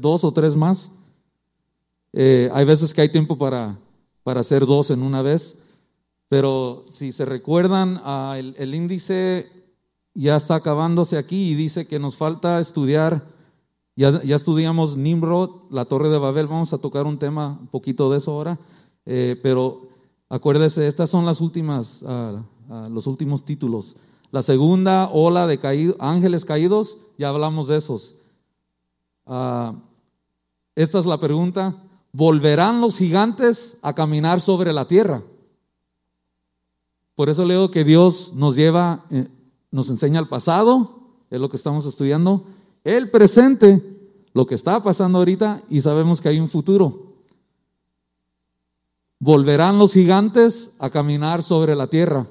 dos o tres más. Eh, hay veces que hay tiempo para, para hacer dos en una vez, pero si se recuerdan, ah, el, el índice ya está acabándose aquí y dice que nos falta estudiar, ya, ya estudiamos Nimrod, la torre de Babel, vamos a tocar un tema, un poquito de eso ahora, eh, pero acuérdese, estas son las últimas, ah, ah, los últimos títulos. La segunda ola de caído, ángeles caídos, ya hablamos de esos. Ah, esta es la pregunta, ¿volverán los gigantes a caminar sobre la tierra? Por eso leo que Dios nos lleva, eh, nos enseña el pasado, es lo que estamos estudiando, el presente, lo que está pasando ahorita y sabemos que hay un futuro. Volverán los gigantes a caminar sobre la tierra.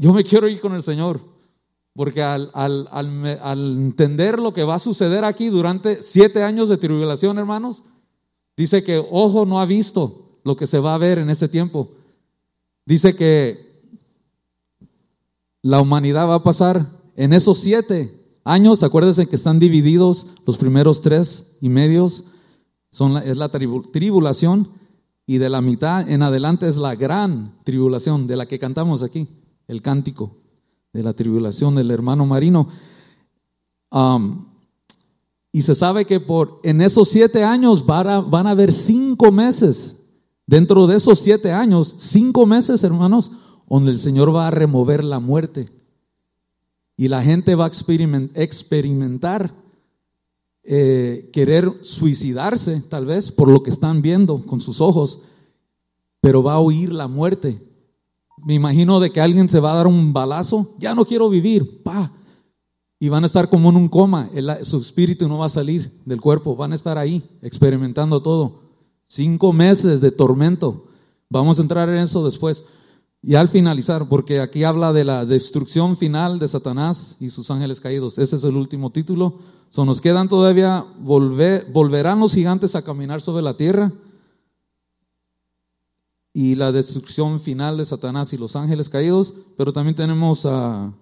Yo me quiero ir con el Señor, porque al, entender lo que va a suceder aquí durante siete años de tribulación, hermanos, dice que ojo no ha visto lo que se va a ver en ese tiempo. Dice que la humanidad va a pasar en esos siete años, acuérdense que están divididos los primeros tres y medios, son es la tribulación, y de la mitad en adelante es la gran tribulación, de la que cantamos aquí, el cántico de la tribulación del hermano marino. y se sabe que por, en esos siete años van a, van a haber cinco meses, dentro de esos siete años, cinco meses, hermanos, donde el Señor va a remover la muerte y la gente va a experimentar eh, querer suicidarse, tal vez, por lo que están viendo con sus ojos, pero va a oír la muerte. Me imagino de que alguien se va a dar un balazo, ya no quiero vivir, pa. Y van a estar como en un coma, su espíritu no va a salir del cuerpo, van a estar ahí experimentando todo. Cinco meses de tormento. Vamos a entrar en eso después. Y al finalizar, porque aquí habla de la destrucción final de Satanás y sus ángeles caídos. Ese es el último título. So, nos quedan todavía, volver, volverán los gigantes a caminar sobre la tierra. Y la destrucción final de Satanás y los ángeles caídos. Pero también tenemos a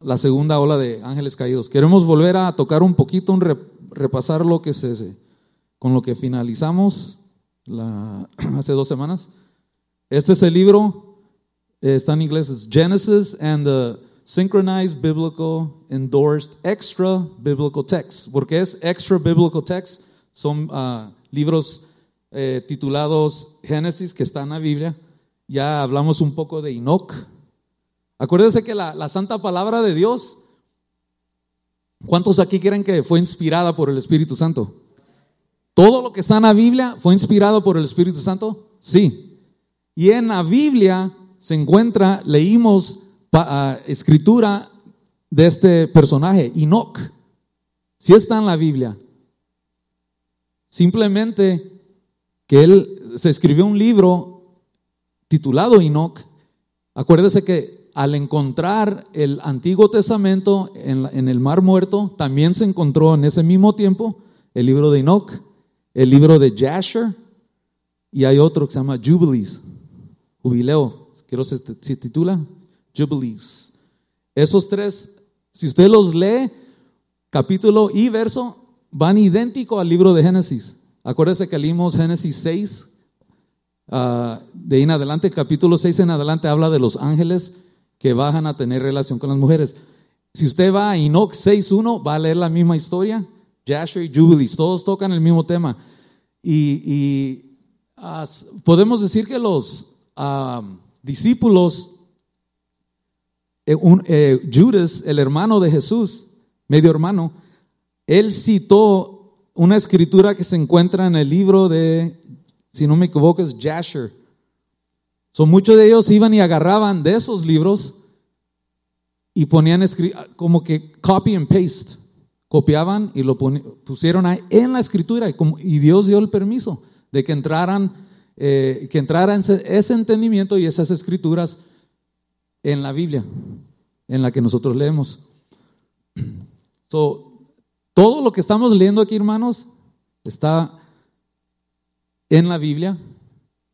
la segunda ola de ángeles caídos. Queremos volver a tocar un poquito, un repasar lo que se, con lo que finalizamos la, hace dos semanas. Este es el libro está en inglés, es Genesis and the Synchronized Biblical Endorsed Extra Biblical Text. porque es Extra Biblical Text? Son uh, libros eh, titulados Génesis que están en la Biblia. Ya hablamos un poco de Enoch. Acuérdense que la, la santa palabra de Dios, ¿cuántos aquí creen que fue inspirada por el Espíritu Santo? ¿Todo lo que está en la Biblia fue inspirado por el Espíritu Santo? Sí. Y en la Biblia se encuentra, leímos ah, escritura de este personaje, Enoch. Si está en la Biblia. Simplemente que él se escribió un libro titulado Enoch. Acuérdese que al encontrar el Antiguo Testamento en, el Mar Muerto, también se encontró en ese mismo tiempo el libro de Enoch, el libro de Jasher, y hay otro que se llama Jubilees, jubileo, Quiero se, titula Jubilees. Esos tres, si usted los lee, capítulo y verso, van idénticos al libro de Génesis. Acuérdese que leímos Génesis 6, ah, de ahí en adelante, capítulo 6 en adelante habla de los ángeles que bajan a tener relación con las mujeres. Si usted va a Enoch 6.1, va a leer la misma historia. Jasher y Jubilees, todos tocan el mismo tema. Y, podemos decir que los, ah, discípulos, eh, eh, Judas, el hermano de Jesús, medio hermano, él citó una escritura que se encuentra en el libro de, si no me equivoco, es Jasher. Son muchos de ellos iban y agarraban de esos libros y ponían como que copy and paste. Copiaban y lo pusieron ahí en la escritura y, Dios dio el permiso de que entraran eh, que ese, entendimiento y esas escrituras en la Biblia, en la que nosotros leemos. todo lo que estamos leyendo aquí, hermanos, está en la Biblia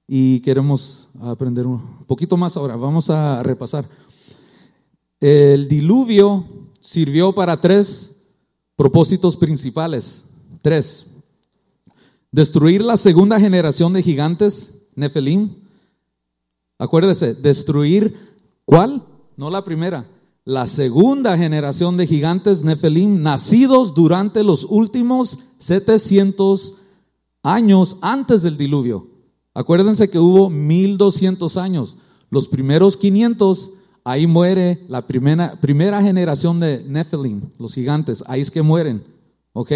y queremos aprender un poquito más ahora. Vamos a repasar. El diluvio sirvió para tres propósitos principales. Tres. Destruir la segunda generación de gigantes, Nefelim. Acuérdese, destruir ¿cuál? No la primera. La segunda generación de gigantes Nefelim, nacidos durante los últimos 700 años antes del diluvio. Acuérdense que hubo 1200 años. Los primeros 500, ahí muere la primera, primera generación de Nephilim, los gigantes. Ahí es que mueren. ¿Ok?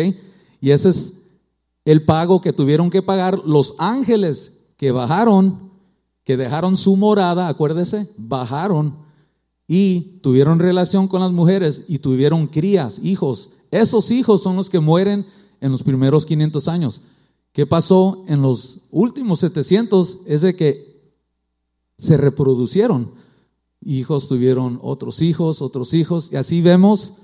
Y ese es el pago que tuvieron que pagar los ángeles que bajaron, que dejaron su morada, acuérdese, bajaron y tuvieron relación con las mujeres y tuvieron crías, hijos. Esos hijos son los que mueren en los primeros 500 años. ¿Qué pasó en los últimos 700? Es de que se reproducieron. Hijos tuvieron otros hijos, otros hijos, y así vemos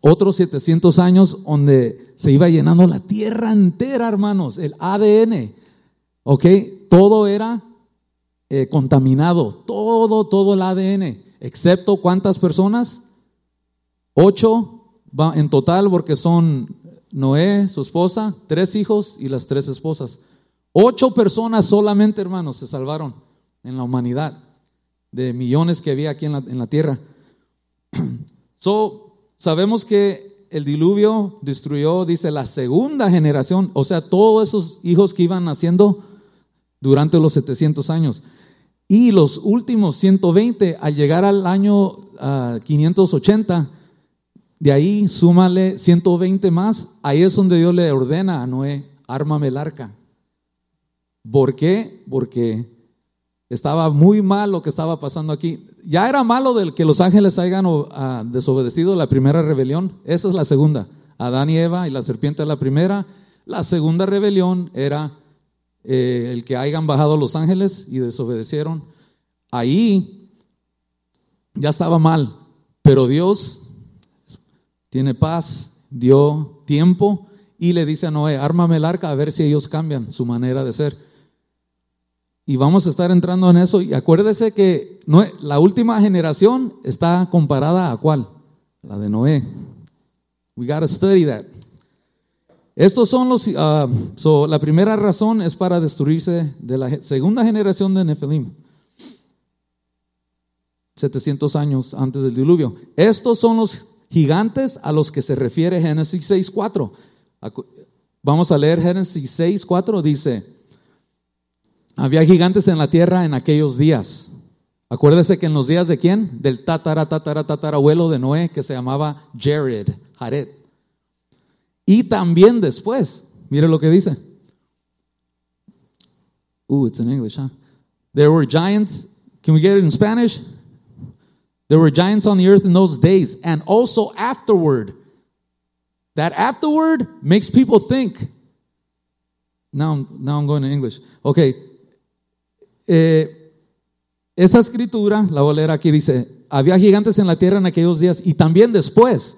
otros 700 años donde se iba llenando la tierra entera, hermanos, el ADN. ¿Ok? Todo era eh, contaminado, todo, todo el ADN, excepto cuántas personas? Ocho en total, porque son Noé, su esposa, tres hijos y las tres esposas. Ocho personas solamente, hermanos, se salvaron en la humanidad, de millones que había aquí en la, tierra. So, Sabemos que el diluvio destruyó, dice, la segunda generación, o sea, todos esos hijos que iban naciendo durante los 700 años. Y los últimos 120, al llegar al año 580, ah, de ahí súmale 120 más, ahí es donde Dios le ordena a Noé, ármame el arca. ¿Por qué? Porque estaba muy mal lo que estaba pasando aquí. Ya era malo del que los ángeles hayan ah, desobedecido la primera rebelión. Esa es la segunda. Adán y Eva y la serpiente la primera. La segunda rebelión era eh, el que hayan bajado los ángeles y desobedecieron. Ahí ya estaba mal, pero Dios tiene paz, dio tiempo y le dice a Noé, ármame el arca a ver si ellos cambian su manera de ser. Y vamos a estar entrando en eso. Y acuérdese que la última generación está comparada a cuál? La de Noé. We gotta study that. Estos son los. Uh, la primera razón es para destruirse de la segunda generación de Nefelim. 700 años antes del diluvio. Estos son los gigantes a los que se refiere Génesis 6.4. Vamos a leer Génesis 6.4. Dice. Había gigantes en la tierra en aquellos días. Acuérdese que en los días de quién? Del tatara, tatara, tatarabuelo de Noé que se llamaba Jared, Jared. Y también después, mire lo que dice. Ooh, it's in English, huh? There were giants. Can we get it in Spanish? There were giants on the earth in those days, and also afterward. That afterward makes people think. Now, now I'm going to English. Okay, eh, esa escritura, la voy a aquí, dice, había gigantes en la tierra en aquellos días y también después.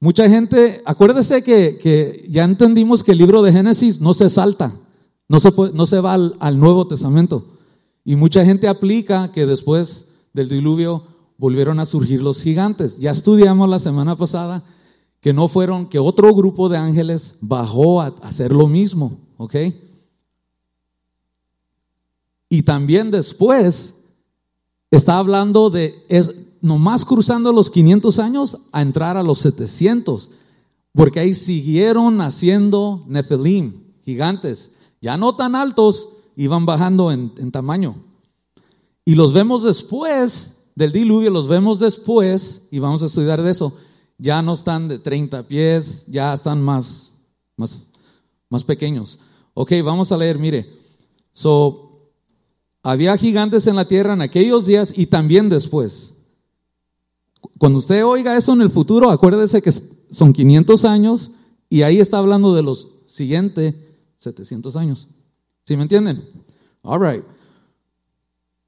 Mucha gente, acuérdese que, ya entendimos que el libro de Génesis no se salta, no se, no se va al, al Nuevo Testamento. Y mucha gente aplica que después del diluvio volvieron a surgir los gigantes. Ya estudiamos la semana pasada que no fueron, que otro grupo de ángeles bajó a hacer lo mismo, ¿ok? Y también después está hablando de, es, nomás cruzando los 500 años a entrar a los 700, porque ahí siguieron naciendo Nefelim, gigantes, ya no tan altos, iban bajando en, en tamaño. Y los vemos después del diluvio, los vemos después, y vamos a estudiar de eso, ya no están de 30 pies, ya están más, más, más pequeños. Ok, vamos a leer, mire. So, había gigantes en la tierra en aquellos días y también después. Cuando usted oiga eso en el futuro, acuérdese que son 500 años y ahí está hablando de los siguientes 700 años. ¿Sí me entienden? All right.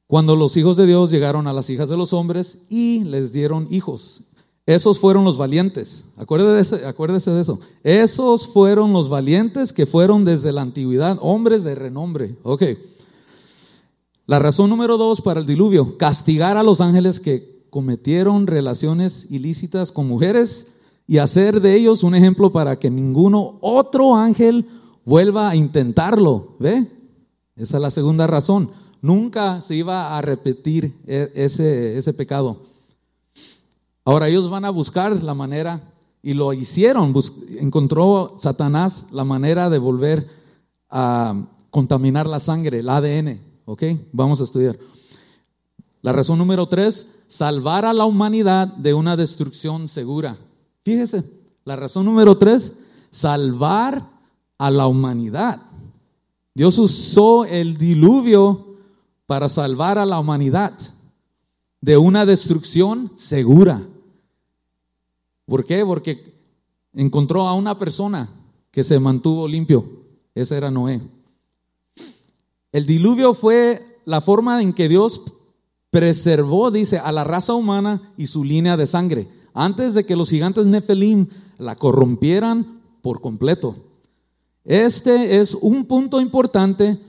Cuando los hijos de Dios llegaron a las hijas de los hombres y les dieron hijos. Esos fueron los valientes. Acuérdese, acuérdese de eso. Esos fueron los valientes que fueron desde la antigüedad, hombres de renombre. Ok. La razón número dos para el diluvio, castigar a los ángeles que cometieron relaciones ilícitas con mujeres y hacer de ellos un ejemplo para que ninguno otro ángel vuelva a intentarlo. ¿Ve? Esa es la segunda razón. Nunca se iba a repetir e, ese, ese pecado. Ahora ellos van a buscar la manera, y lo hicieron, encontró Satanás la manera de volver a contaminar la sangre, el ADN. ¿Ok? Vamos a estudiar. La razón número tres, salvar a la humanidad de una destrucción segura. Fíjese, la razón número tres, salvar a la humanidad. Dios usó el diluvio para salvar a la humanidad de una destrucción segura. ¿Por qué? Porque encontró a una persona que se mantuvo limpio. Ese era Noé. El diluvio fue la forma en que Dios preservó, dice, a la raza humana y su línea de sangre, antes de que los gigantes Nefelim la corrompieran por completo. Este es un punto importante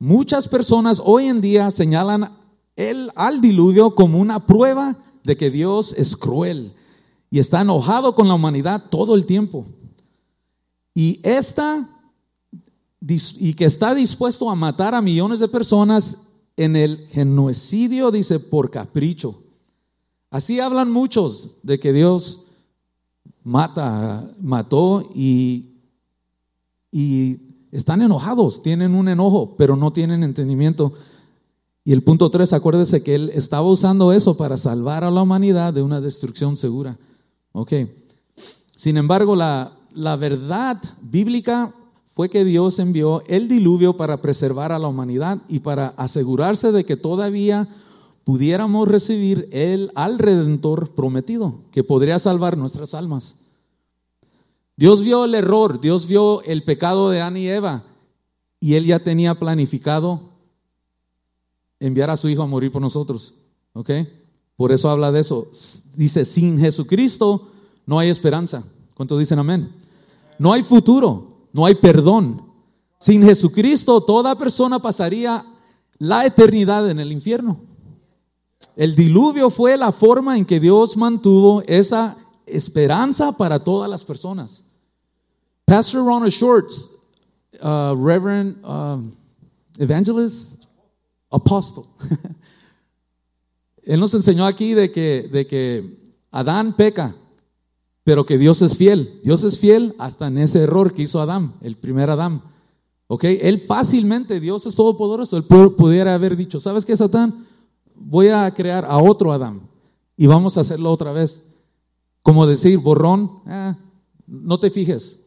Muchas personas hoy en día señalan el, al diluvio como una prueba de que Dios es cruel y está enojado con la humanidad todo el tiempo. Y esta y que está dispuesto a matar a millones de personas en el genocidio, dice, por capricho. Así hablan muchos de que Dios mata, mató y, y están enojados, tienen un enojo, pero no tienen entendimiento. Y el punto tres, acuérdese que él estaba usando eso para salvar a la humanidad de una destrucción segura. Ok. Sin embargo, la, la verdad bíblica fue que Dios envió el diluvio para preservar a la humanidad y para asegurarse de que todavía pudiéramos recibir el, al Redentor prometido, que podría salvar nuestras almas. Dios vio el error, Dios vio el pecado de Ana y Eva y Él ya tenía planificado enviar a su Hijo a morir por nosotros. ¿Ok? Por eso habla de eso. Dice, sin Jesucristo no hay esperanza. ¿Cuántos dicen amén? No hay futuro, no hay perdón. Sin Jesucristo toda persona pasaría la eternidad en el infierno. El diluvio fue la forma en que Dios mantuvo esa esperanza para todas las personas. Pastor Ronald Shorts, uh, Reverend um, Evangelist, Apostle. Él nos enseñó aquí de que, de que Adán peca, pero que Dios es fiel. Dios es fiel hasta en ese error que hizo Adán, el primer Adán. ¿Ok? Él fácilmente, Dios es todopoderoso, él pudiera haber dicho, ¿sabes qué, Satán? Voy a crear a otro Adán y vamos a hacerlo otra vez. Como decir, borrón, ah, no te fijes,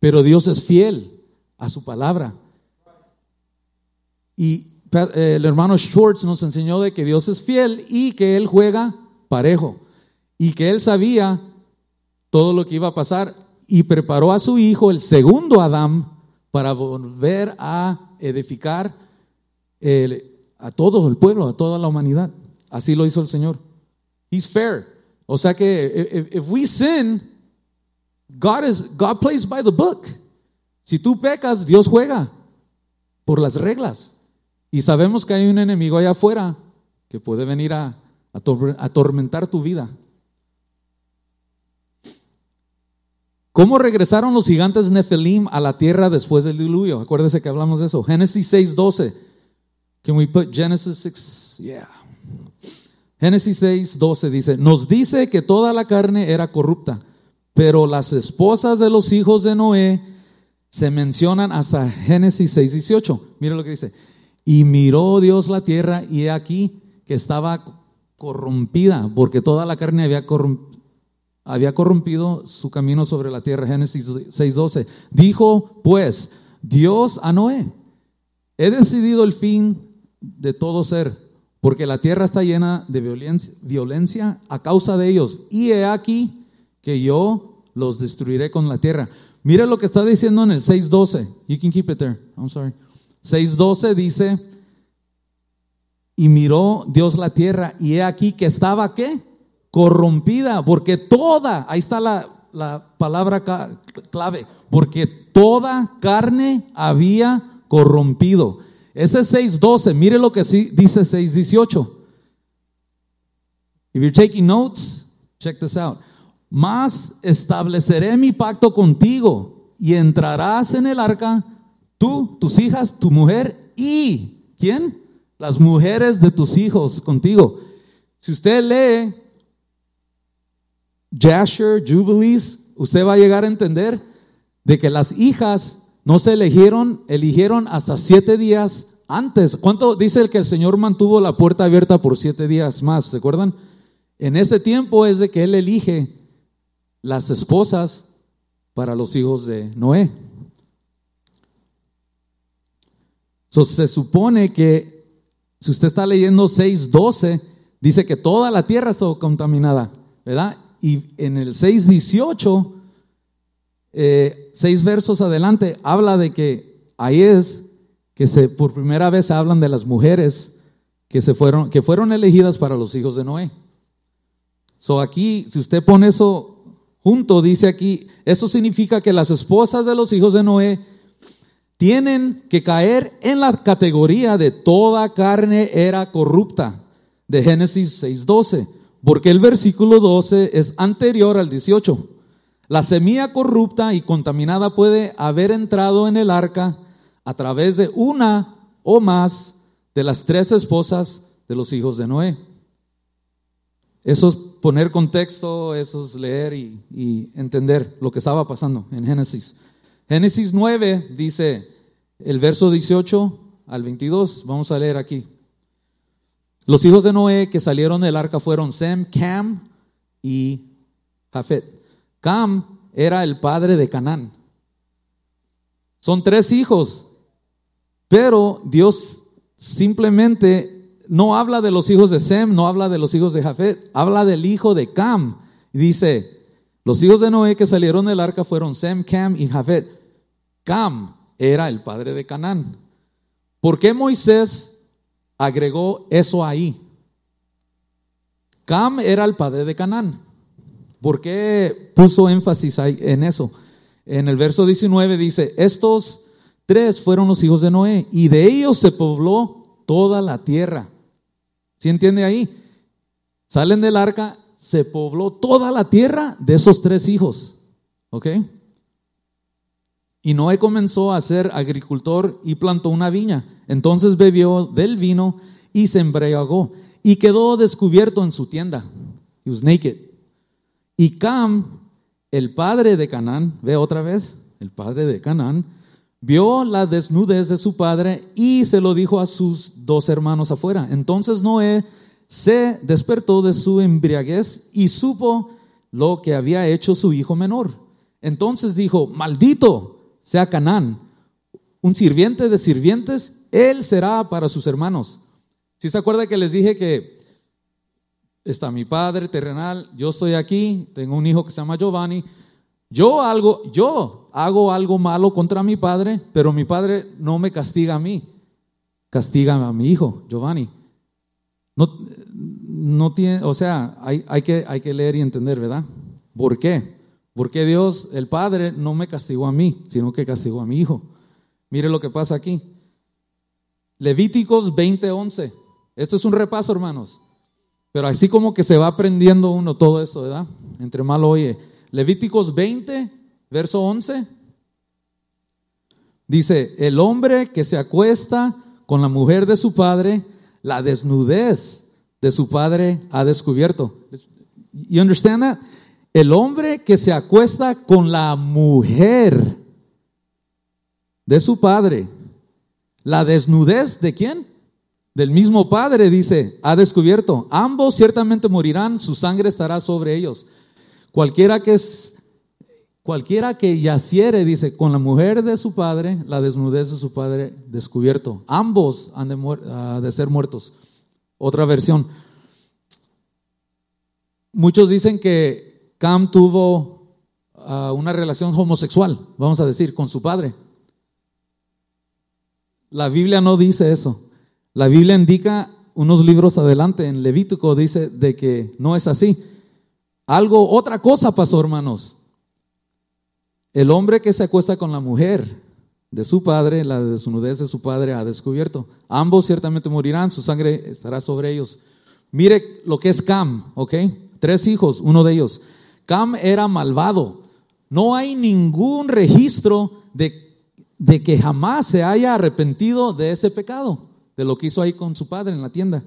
pero Dios es fiel a su palabra. Y eh, el hermano Schwartz nos enseñó de que Dios es fiel y que Él juega parejo. Y que Él sabía todo lo que iba a pasar y preparó a su hijo, el segundo Adán, para volver a edificar a todo el pueblo, a toda la humanidad. Así lo hizo el Señor. He's fair. O sea que if we sin, God, is, God plays by the book. Si tú pecas, Dios juega por las reglas. Y sabemos que hay un enemigo allá afuera que puede venir a, atormentar tu vida. ¿Cómo regresaron los gigantes Nefelim a la tierra después del diluvio? Acuérdese que hablamos de eso. Génesis 6:12. Can we put Genesis 6? Yeah. Génesis 6:12 dice, nos dice que toda la carne era corrupta pero las esposas de los hijos de Noé se mencionan hasta Génesis 6:18. Mire lo que dice. Y miró Dios la tierra y he aquí que estaba corrompida, porque toda la carne había, había corrompido su camino sobre la tierra. Génesis 6:12. Dijo pues Dios a Noé, he decidido el fin de todo ser, porque la tierra está llena de violencia, a causa de ellos. Y he aquí que yo los destruiré con la tierra. Mira lo que está diciendo en el 6.12. You can keep it there. I'm sorry. 6.12 dice, y miró Dios la tierra y he aquí que estaba qué? Corrompida, porque toda, ahí está la, la palabra clave, porque toda carne había corrompido. Ese 6.12, mire lo que sí dice 6.18. If you're taking notes, check this out. Más estableceré mi pacto contigo y entrarás en el arca, tú, tus hijas, tu mujer y, ¿quién? Las mujeres de tus hijos contigo. Si usted lee Jasher, Jubilees, usted va a llegar a entender de que las hijas no se eligieron, eligieron hasta siete días antes. ¿Cuánto dice el que el Señor mantuvo la puerta abierta por siete días más? ¿Se acuerdan? En ese tiempo es de que Él elige las esposas para los hijos de Noé. se supone que si usted está leyendo 6.12, dice que toda la tierra está contaminada, ¿verdad? Y en el 6.18, eh, seis versos adelante, habla de que ahí es que se, por primera vez hablan de las mujeres que, se fueron, que fueron elegidas para los hijos de Noé. So aquí, si usted pone eso junto, dice aquí, eso significa que las esposas de los hijos de Noé tienen que caer en la categoría de toda carne era corrupta, de Génesis 6.12, porque el versículo 12 es anterior al 18. La semilla corrupta y contaminada puede haber entrado en el arca a través de una o más de las tres esposas de los hijos de Noé. Eso es poner contexto, eso es leer y, entender lo que estaba pasando en Génesis. Génesis 9 dice el verso 18 al 22, vamos a leer aquí. Los hijos de Noé que salieron del arca fueron Sem, Cam y Jafet. Cam era el padre de Canaán. Son tres hijos pero Dios simplemente no habla de los hijos de Sem, no habla de los hijos de Jafet, habla del hijo de Cam. Dice, los hijos de Noé que salieron del arca fueron Sem, Cam y Jafet. Cam era el padre de Canaán. ¿Por qué Moisés agregó eso ahí? Cam era el padre de Canaán. ¿Por qué puso énfasis en eso? En el verso 19 dice, estos Tres fueron los hijos de Noé y de ellos se pobló toda la tierra. ¿Sí entiende ahí? Salen del arca, se pobló toda la tierra de esos tres hijos. ¿Ok? Y Noé comenzó a ser agricultor y plantó una viña. Entonces bebió del vino y se embriagó y quedó descubierto en su tienda. He was naked. Y Cam, el padre de Canaán, ve otra vez, el padre de Canaán, vio la desnudez de su padre y se lo dijo a sus dos hermanos afuera. Entonces Noé se despertó de su embriaguez y supo lo que había hecho su hijo menor. Entonces dijo, maldito sea Canaán, un sirviente de sirvientes, él será para sus hermanos. Si se acuerda que les dije que está mi padre terrenal, yo estoy aquí, tengo un hijo que se llama Giovanni, yo algo, yo hago algo malo contra mi padre, pero mi padre no me castiga a mí, castiga a mi hijo, Giovanni. No, no tiene, o sea, hay, hay, que, hay que leer y entender, ¿verdad? ¿Por qué? Porque Dios, el Padre, no me castigó a mí, sino que castigó a mi hijo. Mire lo que pasa aquí. Levíticos 20:11. Esto es un repaso, hermanos. Pero así como que se va aprendiendo uno todo eso, ¿verdad? Entre mal oye. Levíticos 20, verso 11. Dice, el hombre que se acuesta con la mujer de su padre, la desnudez de su padre ha descubierto. You understand that? El hombre que se acuesta con la mujer de su padre, la desnudez de quién? Del mismo padre, dice, ha descubierto. Ambos ciertamente morirán, su sangre estará sobre ellos. Cualquiera que es, cualquiera que yaciere, dice, con la mujer de su padre, la desnudez de su padre descubierto. Ambos han de, ah, de ser muertos. Otra versión. Muchos dicen que Cam tuvo ah, una relación homosexual, vamos a decir, con su padre. La Biblia no dice eso. La Biblia indica unos libros adelante, en Levítico dice de que no es así. Algo, otra cosa pasó, hermanos. El hombre que se acuesta con la mujer de su padre, la desnudez de su padre ha descubierto. Ambos ciertamente morirán, su sangre estará sobre ellos. Mire lo que es Cam, ¿ok? Tres hijos, uno de ellos. Cam era malvado. No hay ningún registro de, de que jamás se haya arrepentido de ese pecado, de lo que hizo ahí con su padre en la tienda.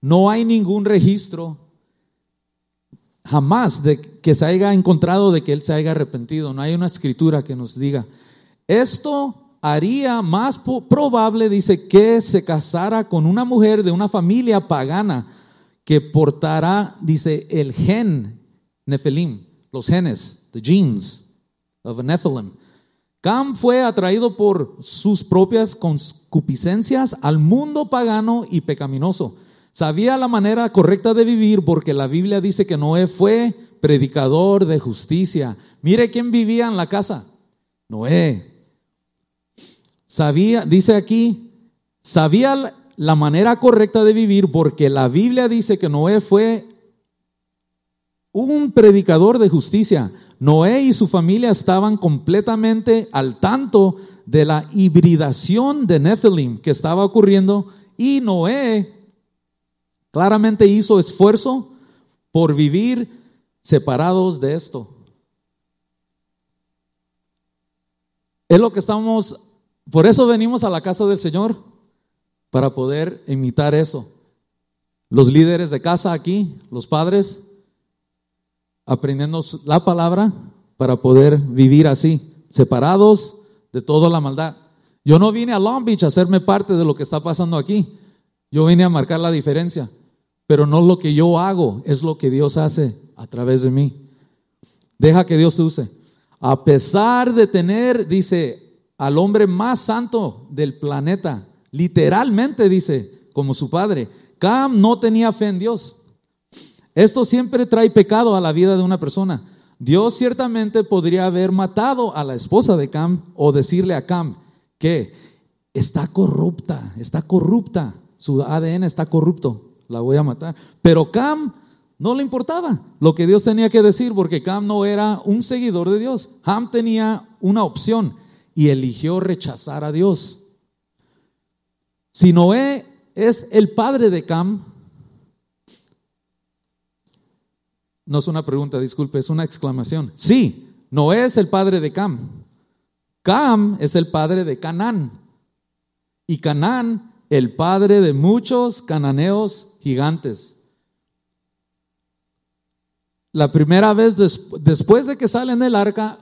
No hay ningún registro jamás de que se haya encontrado de que él se haya arrepentido. No hay una escritura que nos diga. Esto haría más probable, dice, que se casara con una mujer de una familia pagana que portará, dice, el gen Nefelim, los genes, the genes of a Nephilim. Cam fue atraído por sus propias concupiscencias al mundo pagano y pecaminoso. Sabía la manera correcta de vivir porque la Biblia dice que Noé fue predicador de justicia. Mire quién vivía en la casa. Noé. Sabía, dice aquí, sabía la manera correcta de vivir porque la Biblia dice que Noé fue un predicador de justicia. Noé y su familia estaban completamente al tanto de la hibridación de Nephilim que estaba ocurriendo y Noé Claramente hizo esfuerzo por vivir separados de esto. Es lo que estamos, por eso venimos a la casa del Señor, para poder imitar eso. Los líderes de casa aquí, los padres, aprendiendo la palabra para poder vivir así, separados de toda la maldad. Yo no vine a Long Beach a hacerme parte de lo que está pasando aquí. Yo vine a marcar la diferencia pero no lo que yo hago, es lo que Dios hace a través de mí. Deja que Dios te use. A pesar de tener, dice, al hombre más santo del planeta, literalmente dice, como su padre, Cam no tenía fe en Dios. Esto siempre trae pecado a la vida de una persona. Dios ciertamente podría haber matado a la esposa de Cam o decirle a Cam que está corrupta, está corrupta, su ADN está corrupto la voy a matar. Pero Cam no le importaba lo que Dios tenía que decir porque Cam no era un seguidor de Dios. Ham tenía una opción y eligió rechazar a Dios. Si Noé es el padre de Cam, no es una pregunta, disculpe, es una exclamación. Sí, Noé es el padre de Cam. Cam es el padre de Canaán. Y Canaán, el padre de muchos cananeos gigantes. La primera vez después de que salen del arca,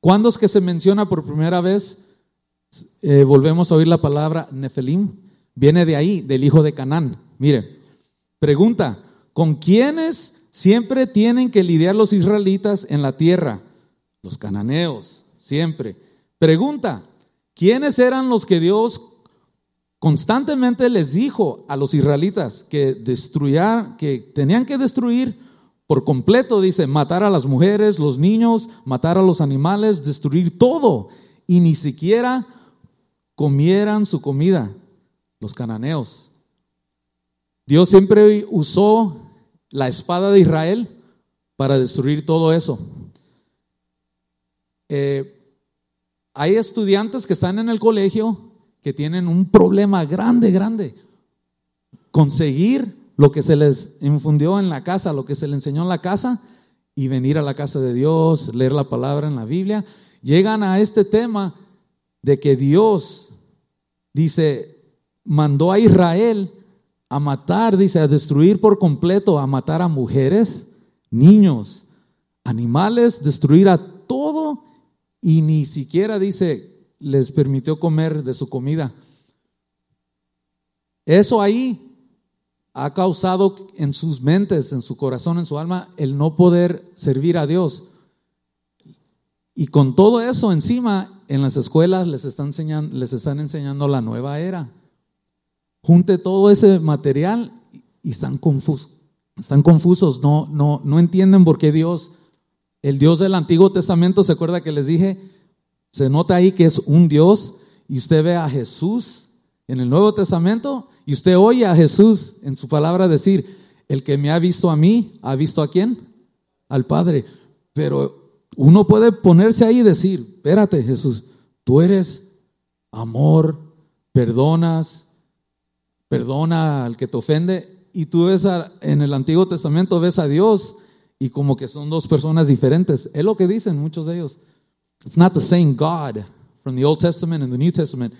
¿cuándo es que se menciona por primera vez? Eh, volvemos a oír la palabra Nefelim. Viene de ahí, del hijo de Canaán. Mire, pregunta, ¿con quiénes siempre tienen que lidiar los israelitas en la tierra? Los cananeos, siempre. Pregunta, ¿quiénes eran los que Dios constantemente les dijo a los israelitas que destruyar, que tenían que destruir por completo, dice, matar a las mujeres, los niños, matar a los animales, destruir todo y ni siquiera comieran su comida, los cananeos. Dios siempre usó la espada de Israel para destruir todo eso. Eh, hay estudiantes que están en el colegio que tienen un problema grande, grande. Conseguir lo que se les infundió en la casa, lo que se les enseñó en la casa, y venir a la casa de Dios, leer la palabra en la Biblia. Llegan a este tema de que Dios, dice, mandó a Israel a matar, dice, a destruir por completo, a matar a mujeres, niños, animales, destruir a todo y ni siquiera dice les permitió comer de su comida. Eso ahí ha causado en sus mentes, en su corazón, en su alma, el no poder servir a Dios. Y con todo eso encima, en las escuelas les están enseñando, les están enseñando la nueva era. Junte todo ese material y están confusos. Están confusos, no, no, no entienden por qué Dios, el Dios del Antiguo Testamento, ¿se acuerda que les dije? Se nota ahí que es un Dios y usted ve a Jesús en el Nuevo Testamento y usted oye a Jesús en su palabra decir, el que me ha visto a mí, ¿ha visto a quién? Al Padre. Pero uno puede ponerse ahí y decir, espérate Jesús, tú eres amor, perdonas, perdona al que te ofende. y tú ves en el Antiguo Testamento, ves a Dios y como que son dos personas diferentes. Es lo que dicen muchos de ellos. It's not the same God from the Old Testament and the New Testament.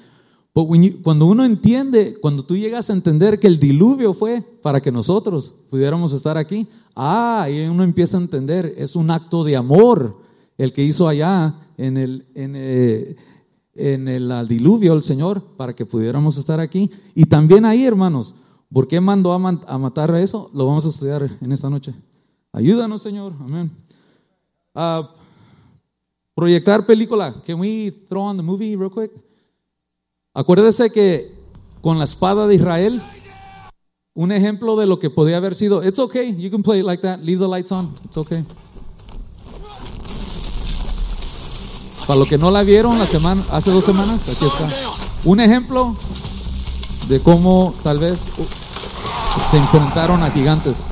But cuando uno entiende, cuando tú llegas a entender que el diluvio fue para que nosotros pudiéramos estar aquí, ah, y uno empieza a entender, es un acto de amor el que hizo allá en el, en, eh, en el diluvio el Señor para que pudiéramos estar aquí. Y también ahí, hermanos, ¿por qué mandó a, matar a eso? Lo vamos a estudiar en esta noche. Ayúdanos, Señor. Amén. Uh, proyectar película. Can we throw on the movie real quick? Acuérdese que con la espada de Israel, un ejemplo de lo que podía haber sido. It's okay, you can play it like that. Leave the lights on. It's okay. Para los que no la vieron la semana, hace dos semanas, aquí está. Un ejemplo de cómo tal vez se enfrentaron a gigantes.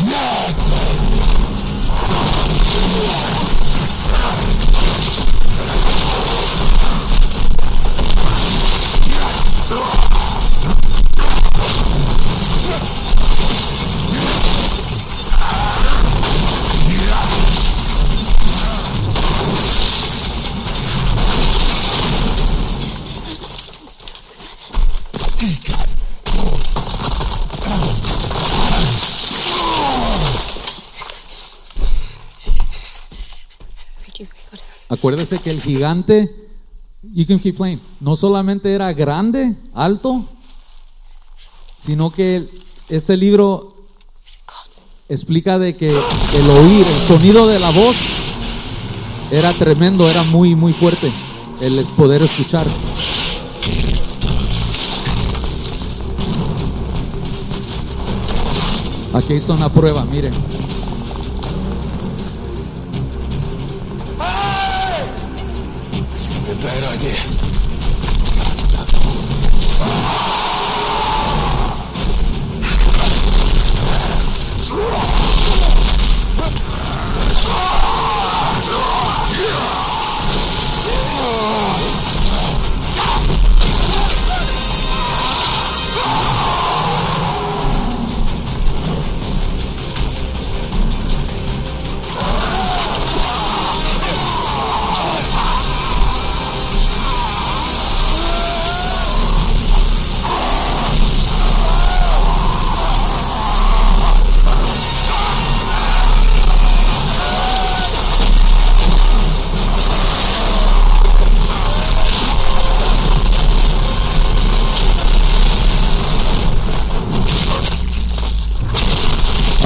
Yes! Acuérdese que el gigante, you can keep playing, no solamente era grande, alto, sino que este libro explica de que el oír, el sonido de la voz era tremendo, era muy, muy fuerte, el poder escuchar. Aquí está una prueba, miren. Bad idea.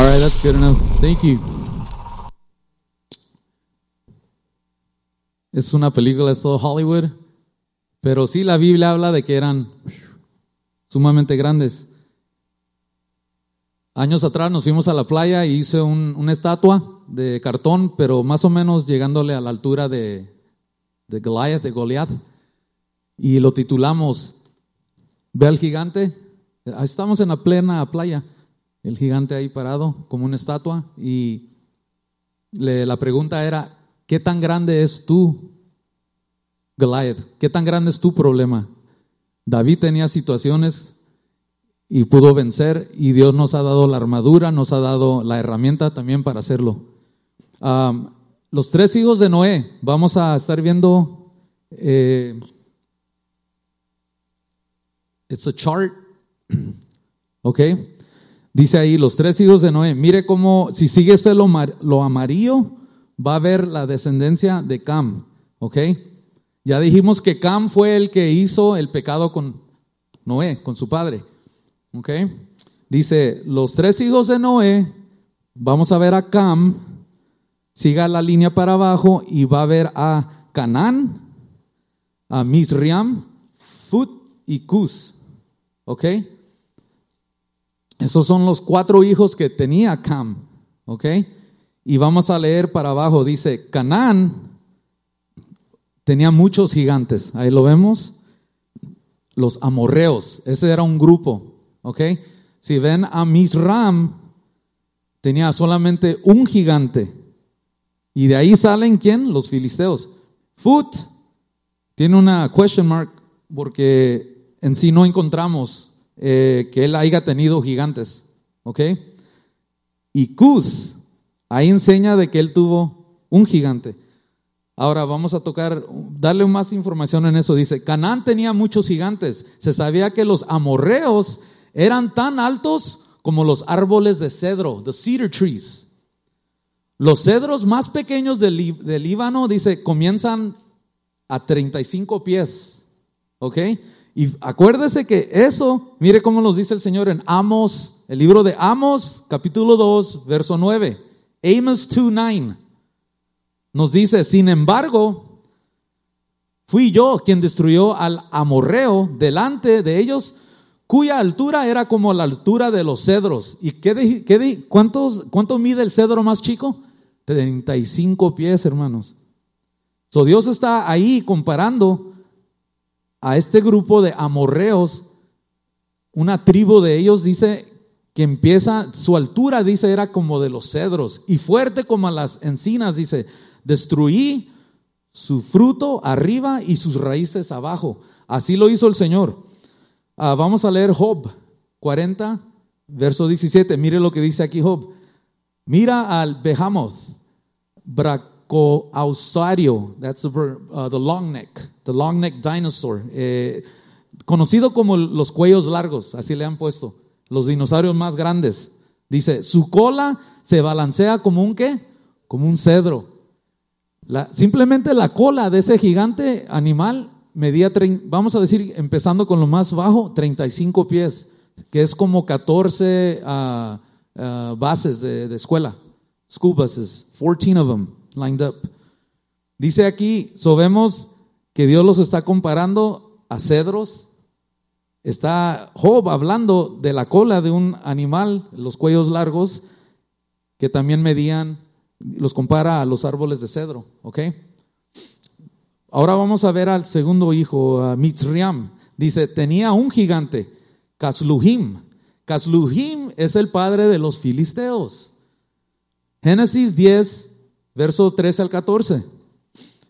That's good enough. Thank you. Es una película, es todo Hollywood, pero sí la Biblia habla de que eran sumamente grandes. Años atrás nos fuimos a la playa y hice una estatua de cartón, pero más o menos llegándole a la altura de, de Goliath, de Goliath, y lo titulamos Ve al gigante. Estamos en la plena playa el gigante ahí parado como una estatua y la pregunta era, ¿qué tan grande es tú, Goliath? ¿Qué tan grande es tu problema? David tenía situaciones y pudo vencer y Dios nos ha dado la armadura, nos ha dado la herramienta también para hacerlo. los tres hijos de Noé, vamos a estar viendo, eh, it's a chart, ok, Dice ahí, los tres hijos de Noé, mire cómo, si sigue usted lo, lo amarillo, va a ver la descendencia de Cam, ¿ok? Ya dijimos que Cam fue el que hizo el pecado con Noé, con su padre, ¿ok? Dice, los tres hijos de Noé, vamos a ver a Cam, siga la línea para abajo y va a ver a Canán, a Misriam, Fut y Cus, ¿ok? Esos son los cuatro hijos que tenía Cam, ¿ok? Y vamos a leer para abajo, dice, Canaán tenía muchos gigantes, ahí lo vemos, los amorreos, ese era un grupo, ¿ok? Si ven a Misram, tenía solamente un gigante, y de ahí salen, ¿quién? Los filisteos. Foot tiene una question mark porque en sí no encontramos eh, que él haya tenido gigantes, ¿ok? Y Cus, ahí enseña de que él tuvo un gigante. Ahora vamos a tocar, darle más información en eso. Dice, Canaán tenía muchos gigantes. Se sabía que los amorreos eran tan altos como los árboles de cedro, the cedar trees. Los cedros más pequeños del, Líbano, dice, comienzan a 35 pies. ¿Ok? Y acuérdese que eso, mire cómo nos dice el Señor en Amos, el libro de Amos, capítulo 2, verso 9. Amos 2, 9. Nos dice, sin embargo, fui yo quien destruyó al amorreo delante de ellos, cuya altura era como la altura de los cedros. ¿Y qué, qué cuántos, cuánto mide el cedro más chico? 35 pies, hermanos. So Dios está ahí comparando a este grupo de amorreos, una tribu de ellos dice que empieza, su altura dice era como de los cedros y fuerte como las encinas, dice, destruí su fruto arriba y sus raíces abajo. Así lo hizo el Señor. Ah, vamos a leer Job 40, verso 17. Mire lo que dice aquí Job. Mira al Behemoth, Brachiosaurus, that's the, uh, the long neck, the long neck dinosaur, eh, conocido como los cuellos largos, así le han puesto, los dinosaurios más grandes. Dice, su cola se balancea como un qué? Como un cedro. Simplemente la cola de ese gigante animal medía, vamos a decir, empezando con lo más bajo, 35 pies, que es como 14 uh, uh, bases de, escuela, school buses, 14 of them lined up. Dice aquí, so vemos que Dios los está comparando a cedros. Está Job hablando de la cola de un animal, los cuellos largos, que también medían, los compara a los árboles de cedro, ¿ok? Ahora vamos a ver al segundo hijo, a Mitzriam. Dice, tenía un gigante, Casluhim. Casluhim es el padre de los filisteos. Génesis 10, verso 13 al 14.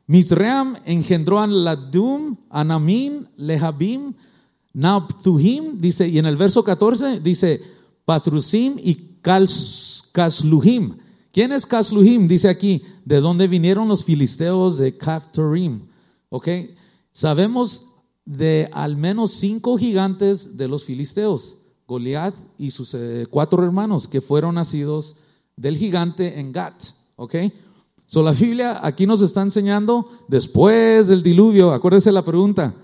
Mizream engendró a Ladum, Anamim, Lehabim, Nabtuhim, dice, y en el verso 14 dice, Patrusim y Kasluhim. ¿Quién es Kasluhim? Dice aquí, ¿de dónde vinieron los filisteos de Kaftorim? Ok, sabemos de al menos cinco gigantes de los filisteos. Goliat y sus eh, cuatro hermanos que fueron nacidos del gigante en Gat. ¿Ok? So, la Biblia aquí nos está enseñando después del diluvio. Acuérdese la pregunta: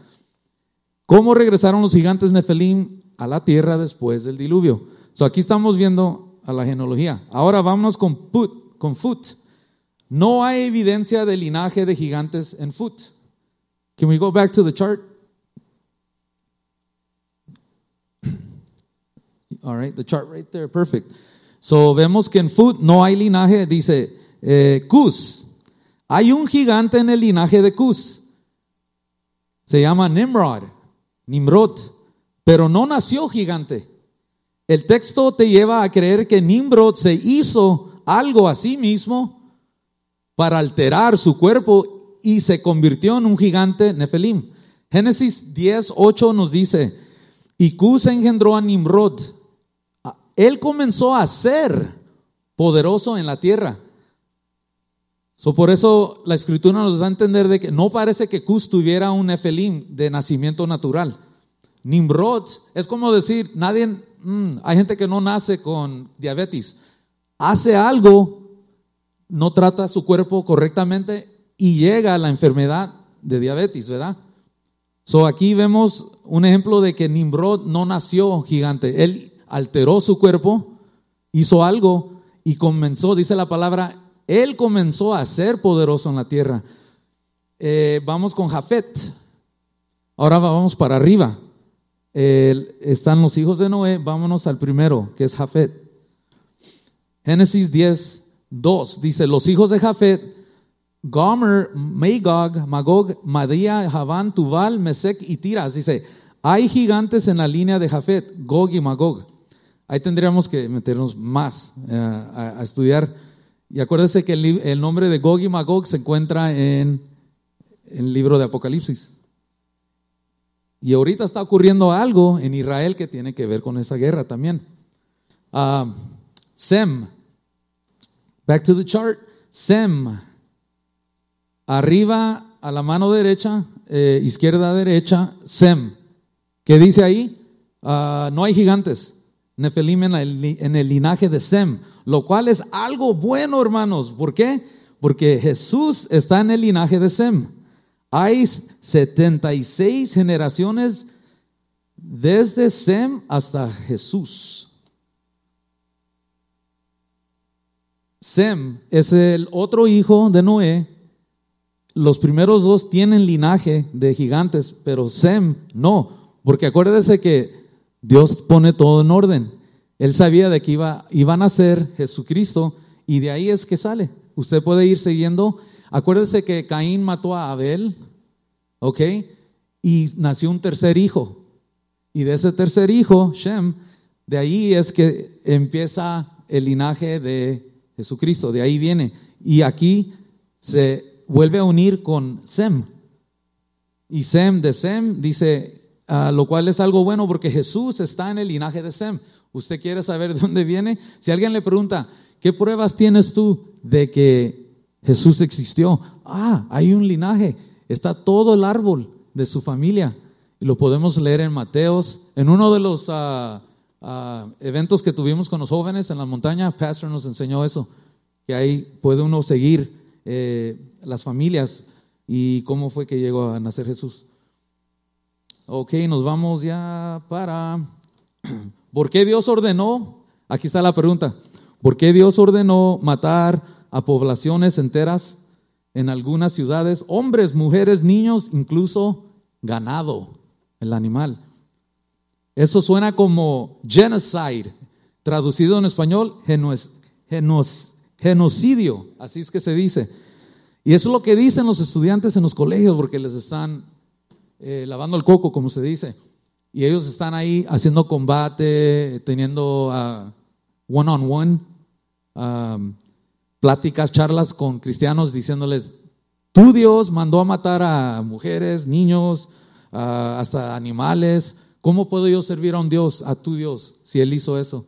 ¿Cómo regresaron los gigantes Nefelim a la tierra después del diluvio? So, aquí estamos viendo a la genealogía. Ahora vámonos con, put, con Fut. No hay evidencia de linaje de gigantes en Fut. Can we go back to the chart? All right, the chart right there, perfect. So vemos que en Food no hay linaje, dice eh, Cus. Hay un gigante en el linaje de Cus. Se llama Nimrod, Nimrod, pero no nació gigante. El texto te lleva a creer que Nimrod se hizo algo a sí mismo para alterar su cuerpo y se convirtió en un gigante Nefelim. Génesis 10, 8 nos dice, y Cus engendró a Nimrod, él comenzó a ser poderoso en la tierra. So, por eso la escritura nos da a entender de que no parece que Cus tuviera un Nefelim de nacimiento natural. Nimrod es como decir, nadie, mm, hay gente que no nace con diabetes, hace algo, no trata su cuerpo correctamente y llega a la enfermedad de diabetes, ¿verdad? So aquí vemos un ejemplo de que Nimrod no nació gigante, él alteró su cuerpo, hizo algo y comenzó, dice la palabra, él comenzó a ser poderoso en la tierra. Eh, vamos con Jafet. Ahora vamos para arriba. están los hijos de Noé, vámonos al primero, que es Jafet. Génesis 10, 2 dice, los hijos de Jafet, Gomer, Magog, Magog, Madía, Javán, Tubal, Mesec y Tiras. Dice, hay gigantes en la línea de Jafet, Gog y Magog. Ahí tendríamos que meternos más eh, a, estudiar. Y acuérdense que el, nombre de Gog y Magog se encuentra en, el libro de Apocalipsis. Y ahorita está ocurriendo algo en Israel que tiene que ver con esa guerra también. Uh, Sem, back to the chart. Sem, arriba a la mano derecha, eh, izquierda derecha, Sem. ¿Qué dice ahí? Uh, no hay gigantes. Nefelim en el, linaje de Sem, lo cual es algo bueno, hermanos. ¿Por qué? Porque Jesús está en el linaje de Sem. Hay 76 generaciones desde Sem hasta Jesús. Sem es el otro hijo de Noé. Los primeros dos tienen linaje de gigantes, pero Sem no, porque acuérdese que Dios pone todo en orden. Él sabía de que iba, a nacer Jesucristo y de ahí es que sale. Usted puede ir siguiendo. Acuérdese que Caín mató a Abel, ¿ok? Y nació un tercer hijo. Y de ese tercer hijo, Shem, de ahí es que empieza el linaje de Jesucristo, de ahí viene. Y aquí se vuelve a unir con Sem. Y Sem de Sem dice, Ah, lo cual es algo bueno porque Jesús está en el linaje de Sem. ¿Usted quiere saber de dónde viene? Si alguien le pregunta, ¿qué pruebas tienes tú de que Jesús existió? Ah, hay un linaje, está todo el árbol de su familia. Y lo podemos leer en Mateos. En uno de los ah, ah, eventos que tuvimos con los jóvenes en la montaña, Pastor nos enseñó eso, que ahí puede uno seguir eh, las familias y cómo fue que llegó a nacer Jesús. Ok, nos vamos ya para... ¿Por qué Dios ordenó? Aquí está la pregunta. ¿Por qué Dios ordenó matar a poblaciones enteras en algunas ciudades? Hombres, mujeres, niños, incluso ganado, el animal. Eso suena como genocide, traducido en español, genocidio, así es que se dice. Y eso es lo que dicen los estudiantes en los colegios porque les están eh, lavando el coco, como se dice. Y ellos están ahí haciendo combate, teniendo ah, one on one, um, pláticas, charlas con cristianos diciéndoles, tu Dios mandó a matar a mujeres, niños, ah, hasta animales. ¿Cómo puedo yo servir a un Dios, a tu Dios, si Él hizo eso?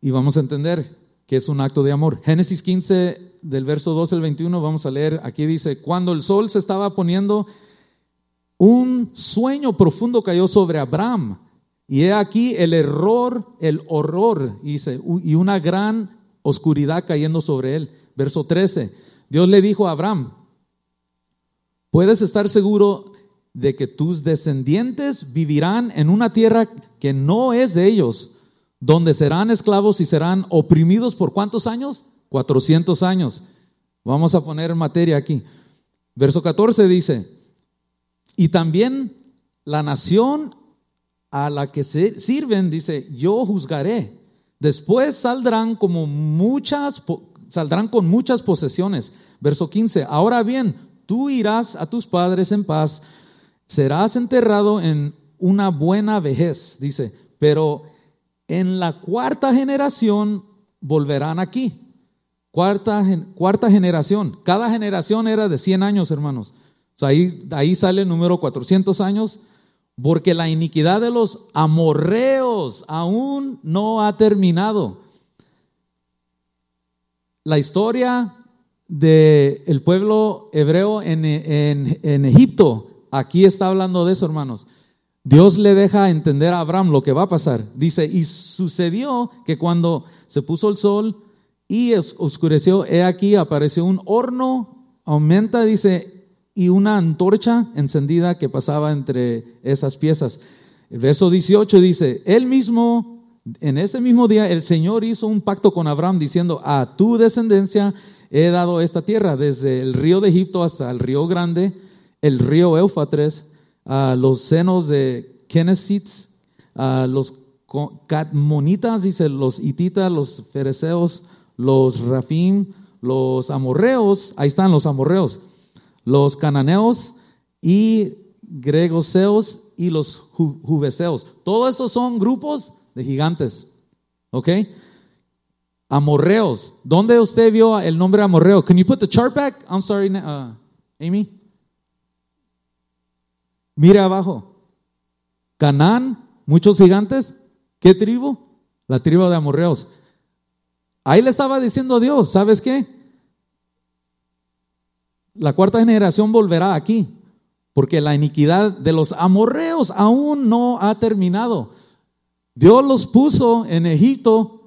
Y vamos a entender que es un acto de amor. Génesis 15, del verso 12 al 21, vamos a leer, aquí dice, cuando el sol se estaba poniendo un sueño profundo cayó sobre Abraham. Y he aquí el error, el horror, dice, y una gran oscuridad cayendo sobre él. Verso 13. Dios le dijo a Abraham, puedes estar seguro de que tus descendientes vivirán en una tierra que no es de ellos, donde serán esclavos y serán oprimidos por cuántos años? 400 años. Vamos a poner materia aquí. Verso 14 dice, y también la nación a la que se sirven, dice, yo juzgaré. Después saldrán como muchas, saldrán con muchas posesiones. Verso 15, ahora bien, tú irás a tus padres en paz, serás enterrado en una buena vejez, dice, pero en la cuarta generación volverán aquí. Cuarta, cuarta generación. Cada generación era de 100 años, hermanos ahí, ahí sale el número 400 años, porque la iniquidad de los amorreos aún no ha terminado. La historia del pueblo hebreo en, en Egipto, aquí está hablando de eso, hermanos. Dios le deja entender a Abraham lo que va a pasar. Dice, y sucedió que cuando se puso el sol y oscureció, he aquí apareció un horno, aumenta, dice, y una antorcha encendida que pasaba entre esas piezas. El verso 18 dice, él mismo, en ese mismo día, el Señor hizo un pacto con Abraham diciendo, a tu descendencia he dado esta tierra, desde el río de Egipto hasta el río grande, el río Éufrates, a los senos de Kenesites, a los Catmonitas, dice, los hititas, los fereceos, los rafim, los amorreos, ahí están los amorreos, los cananeos y gregoseos y los juveseos. Todos esos son grupos de gigantes. ¿Ok? Amorreos. ¿Dónde usted vio el nombre amorreo? Can you put the chart back? I'm sorry, uh, Amy. Mire abajo. Canaán, muchos gigantes. ¿Qué tribu? La tribu de amorreos. Ahí le estaba diciendo Dios, ¿sabes qué? La cuarta generación volverá aquí, porque la iniquidad de los amorreos aún no ha terminado. Dios los puso en Egipto,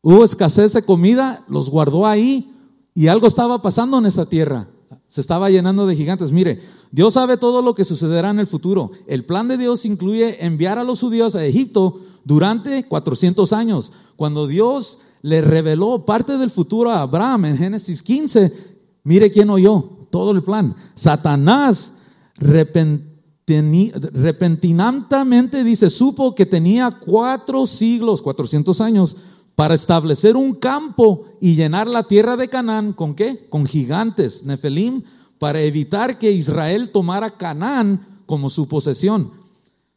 hubo escasez de comida, los guardó ahí y algo estaba pasando en esa tierra. Se estaba llenando de gigantes. Mire, Dios sabe todo lo que sucederá en el futuro. El plan de Dios incluye enviar a los judíos a Egipto durante 400 años. Cuando Dios le reveló parte del futuro a Abraham en Génesis 15, mire quién oyó todo el plan. Satanás repentinamente dice, supo que tenía cuatro siglos, 400 años, para establecer un campo y llenar la tierra de Canaán con qué? Con gigantes, Nefelim, para evitar que Israel tomara Canaán como su posesión.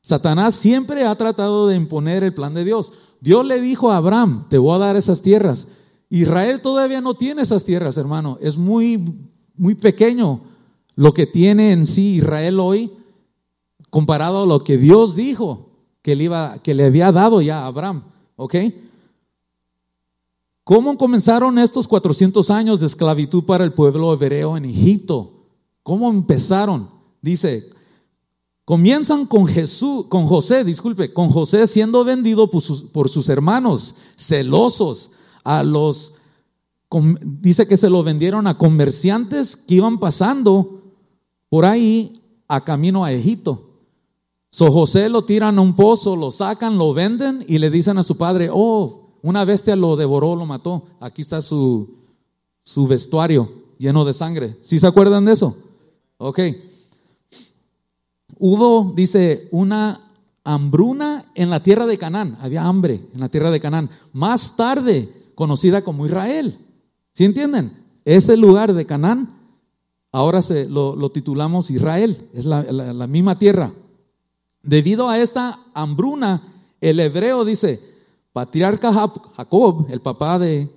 Satanás siempre ha tratado de imponer el plan de Dios. Dios le dijo a Abraham, te voy a dar esas tierras. Israel todavía no tiene esas tierras, hermano. Es muy, muy pequeño lo que tiene en sí Israel hoy comparado a lo que Dios dijo que le, iba, que le había dado ya a Abraham. ¿Ok? ¿Cómo comenzaron estos 400 años de esclavitud para el pueblo hebreo en Egipto? ¿Cómo empezaron? Dice, Comienzan con Jesús, con José, disculpe, con José siendo vendido por sus, hermanos, celosos, a los, dice que se lo vendieron a comerciantes que iban pasando por ahí a camino a Egipto. So José lo tiran a un pozo, lo sacan, lo venden y le dicen a su padre, oh, una bestia lo devoró, lo mató. Aquí está su, su vestuario lleno de sangre. ¿Sí se acuerdan de eso? Ok. Hubo, dice, una hambruna en la tierra de Canaán. Había hambre en la tierra de Canaán. Más tarde, conocida como Israel. ¿Sí entienden? Ese lugar de Canaán, ahora se, lo, titulamos Israel. Es la, misma tierra. Debido a esta hambruna, el hebreo dice, patriarca Jacob, el papá de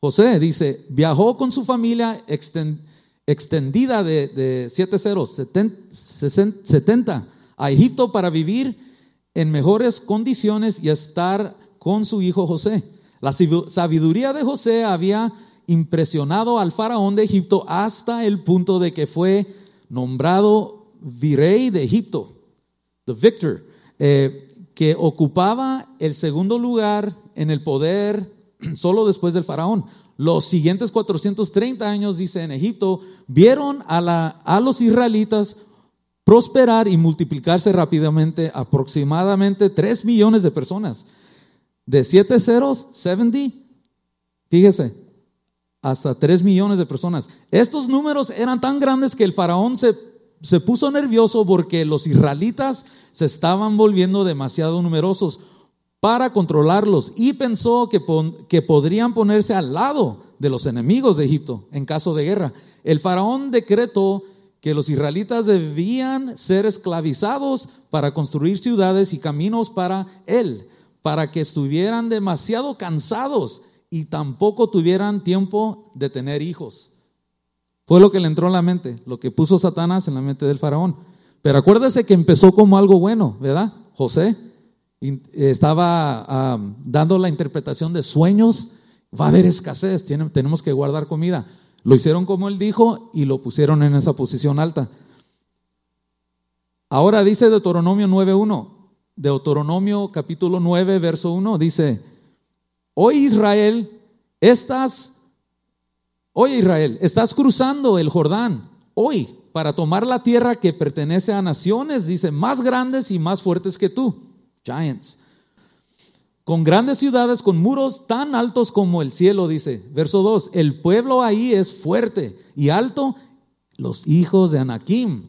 José, dice, viajó con su familia extendida de, de 70, 70 a Egipto para vivir en mejores condiciones y estar con su hijo José. La sabiduría de José había impresionado al faraón de Egipto hasta el punto de que fue nombrado virrey de Egipto, the victor, eh, que ocupaba el segundo lugar en el poder solo después del faraón. Los siguientes 430 años, dice en Egipto, vieron a, la, a los israelitas prosperar y multiplicarse rápidamente, aproximadamente 3 millones de personas. De 7 ceros, 70, fíjese, hasta 3 millones de personas. Estos números eran tan grandes que el faraón se, se puso nervioso porque los israelitas se estaban volviendo demasiado numerosos para controlarlos y pensó que, que, podrían ponerse al lado de los enemigos de Egipto en caso de guerra. El faraón decretó que los israelitas debían ser esclavizados para construir ciudades y caminos para él, para que estuvieran demasiado cansados y tampoco tuvieran tiempo de tener hijos. Fue lo que le entró en la mente, lo que puso Satanás en la mente del faraón. Pero acuérdese que empezó como algo bueno, ¿verdad? José estaba dando la interpretación de sueños, va a haber escasez, tenemos que guardar comida. Lo hicieron como él dijo y lo pusieron en esa posición alta. Ahora dice Deuteronomio 9.1, Deuteronomio capítulo 9, verso 1, dice, hoy Israel, estás, hoy Israel, estás cruzando el Jordán, hoy, para tomar la tierra que pertenece a naciones, dice, más grandes y más fuertes que tú giants. Con grandes ciudades, con muros tan altos como el cielo, dice. Verso 2, el pueblo ahí es fuerte y alto, los hijos de Anakim.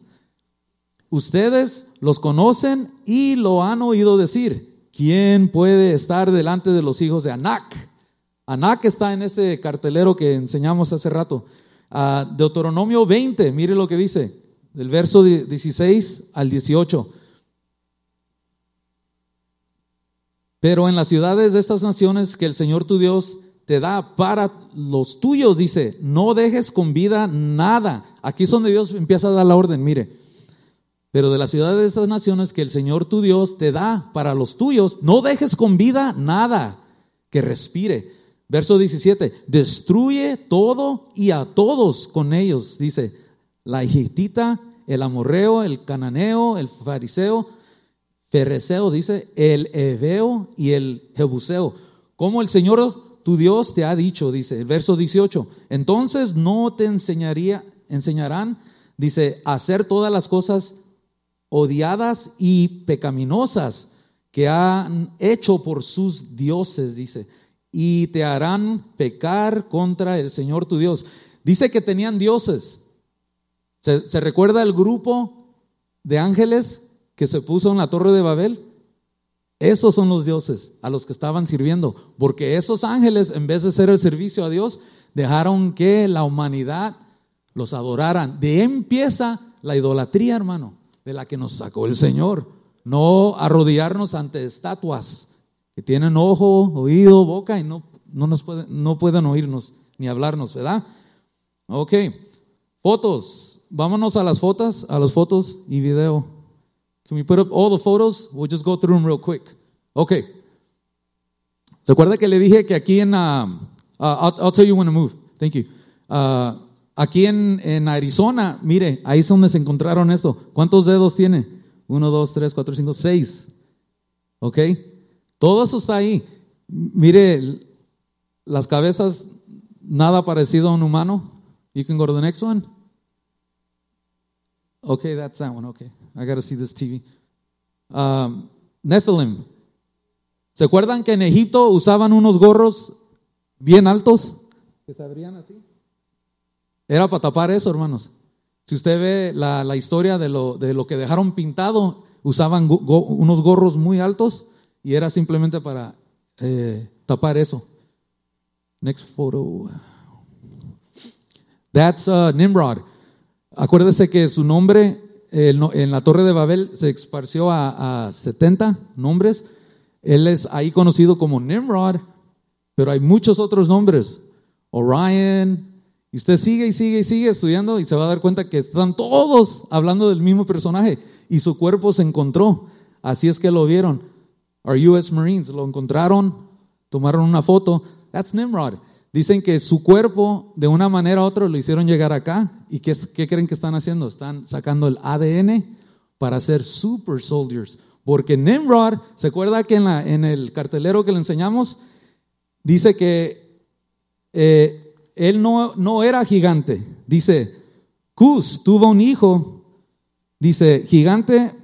Ustedes los conocen y lo han oído decir. ¿Quién puede estar delante de los hijos de Anac? Anac está en ese cartelero que enseñamos hace rato. Uh, Deuteronomio 20, mire lo que dice, del verso 16 al 18. Pero en las ciudades de estas naciones que el Señor tu Dios te da para los tuyos, dice, no dejes con vida nada. Aquí es donde Dios empieza a dar la orden, mire. Pero de las ciudades de estas naciones que el Señor tu Dios te da para los tuyos, no dejes con vida nada que respire. Verso 17, destruye todo y a todos con ellos, dice, la egiptita, el amorreo, el cananeo, el fariseo, ferreceo, dice, el heveo y el jebuseo. Como el Señor tu Dios te ha dicho, dice, el verso 18, entonces no te enseñaría, enseñarán, dice, hacer todas las cosas odiadas y pecaminosas que han hecho por sus dioses, dice, y te harán pecar contra el Señor tu Dios. Dice que tenían dioses. ¿Se, ¿Se, recuerda el grupo de ángeles que se puso en la torre de Babel? Esos son los dioses a los que estaban sirviendo, porque esos ángeles, en vez de hacer el servicio a Dios, dejaron que la humanidad los adoraran. De empieza la idolatría, hermano, de la que nos sacó el Señor. No arrodillarnos ante estatuas que tienen ojo, oído, boca y no, no, nos pueden, no pueden oírnos ni hablarnos, ¿verdad? Ok, fotos. Vámonos a las fotos, a las fotos y video. Can we put up all the photos? We'll just go through them real quick. Ok. ¿Se que le dije que aquí en, uh, I'll, tell you when to move. Thank you. Uh, aquí en, en, Arizona, mire, ahí es donde se encontraron esto. ¿Cuántos dedos tiene? Uno, dos, tres, cuatro, cinco, seis. ¿Ok? Todo eso está ahí. Mire, las cabezas, nada parecido a un humano. You can go to the next one. Okay, that's that one. Okay, I got to see this TV. Um, Nephilim. ¿Se acuerdan que en Egipto usaban unos gorros bien altos que se abrían así? Era para tapar eso, hermanos. Si usted ve la, la historia de lo, de lo, que dejaron pintado, usaban unos gorros muy altos y era simplemente para eh, tapar eso. Next photo. That's uh, Nimrod. Acuérdese que su nombre en la Torre de Babel se esparció a, a 70 nombres. Él es ahí conocido como Nimrod, pero hay muchos otros nombres. Orion. Y usted sigue y sigue y sigue estudiando y se va a dar cuenta que están todos hablando del mismo personaje y su cuerpo se encontró. Así es que lo vieron. Our US Marines lo encontraron, tomaron una foto. That's Nimrod. Dicen que su cuerpo, de una manera u otra, lo hicieron llegar acá. ¿Y qué, qué creen que están haciendo? Están sacando el ADN para ser super soldiers. Porque Nimrod, ¿se acuerda que en, la, en el cartelero que le enseñamos? Dice que eh, él no, no era gigante. Dice, Cus tuvo un hijo. Dice, gigante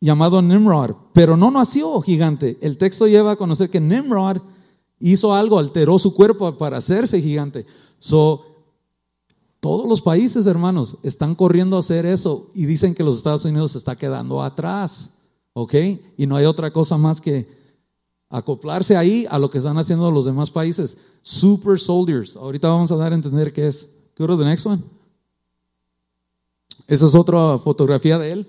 llamado Nimrod, pero no nació gigante. El texto lleva a conocer que Nimrod hizo algo, alteró su cuerpo para hacerse gigante. So, todos los países, hermanos, están corriendo a hacer eso y dicen que los Estados Unidos se está quedando atrás, ¿ok? Y no hay otra cosa más que acoplarse ahí a lo que están haciendo los demás países. Super soldiers. Ahorita vamos a dar a entender qué es. Go to the next one. Esa es otra fotografía de él.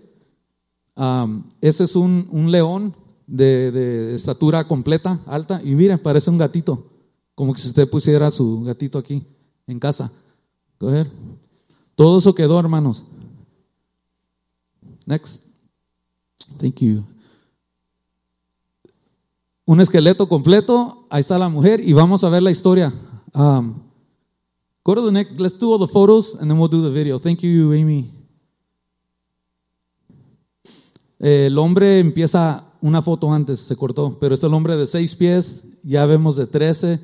Um, ese es un, un león de, de, estatura completa, alta, y mire, parece un gatito, como que si usted pusiera su gatito aquí en casa. Todo eso quedó, hermanos. Next. Thank you. Un esqueleto completo, ahí está la mujer, y vamos a ver la historia. Um, go to the next, let's do all the photos and then we'll do the video. Thank you, Amy. El hombre empieza una foto antes, se cortó, pero es el hombre de seis pies, ya vemos de 13,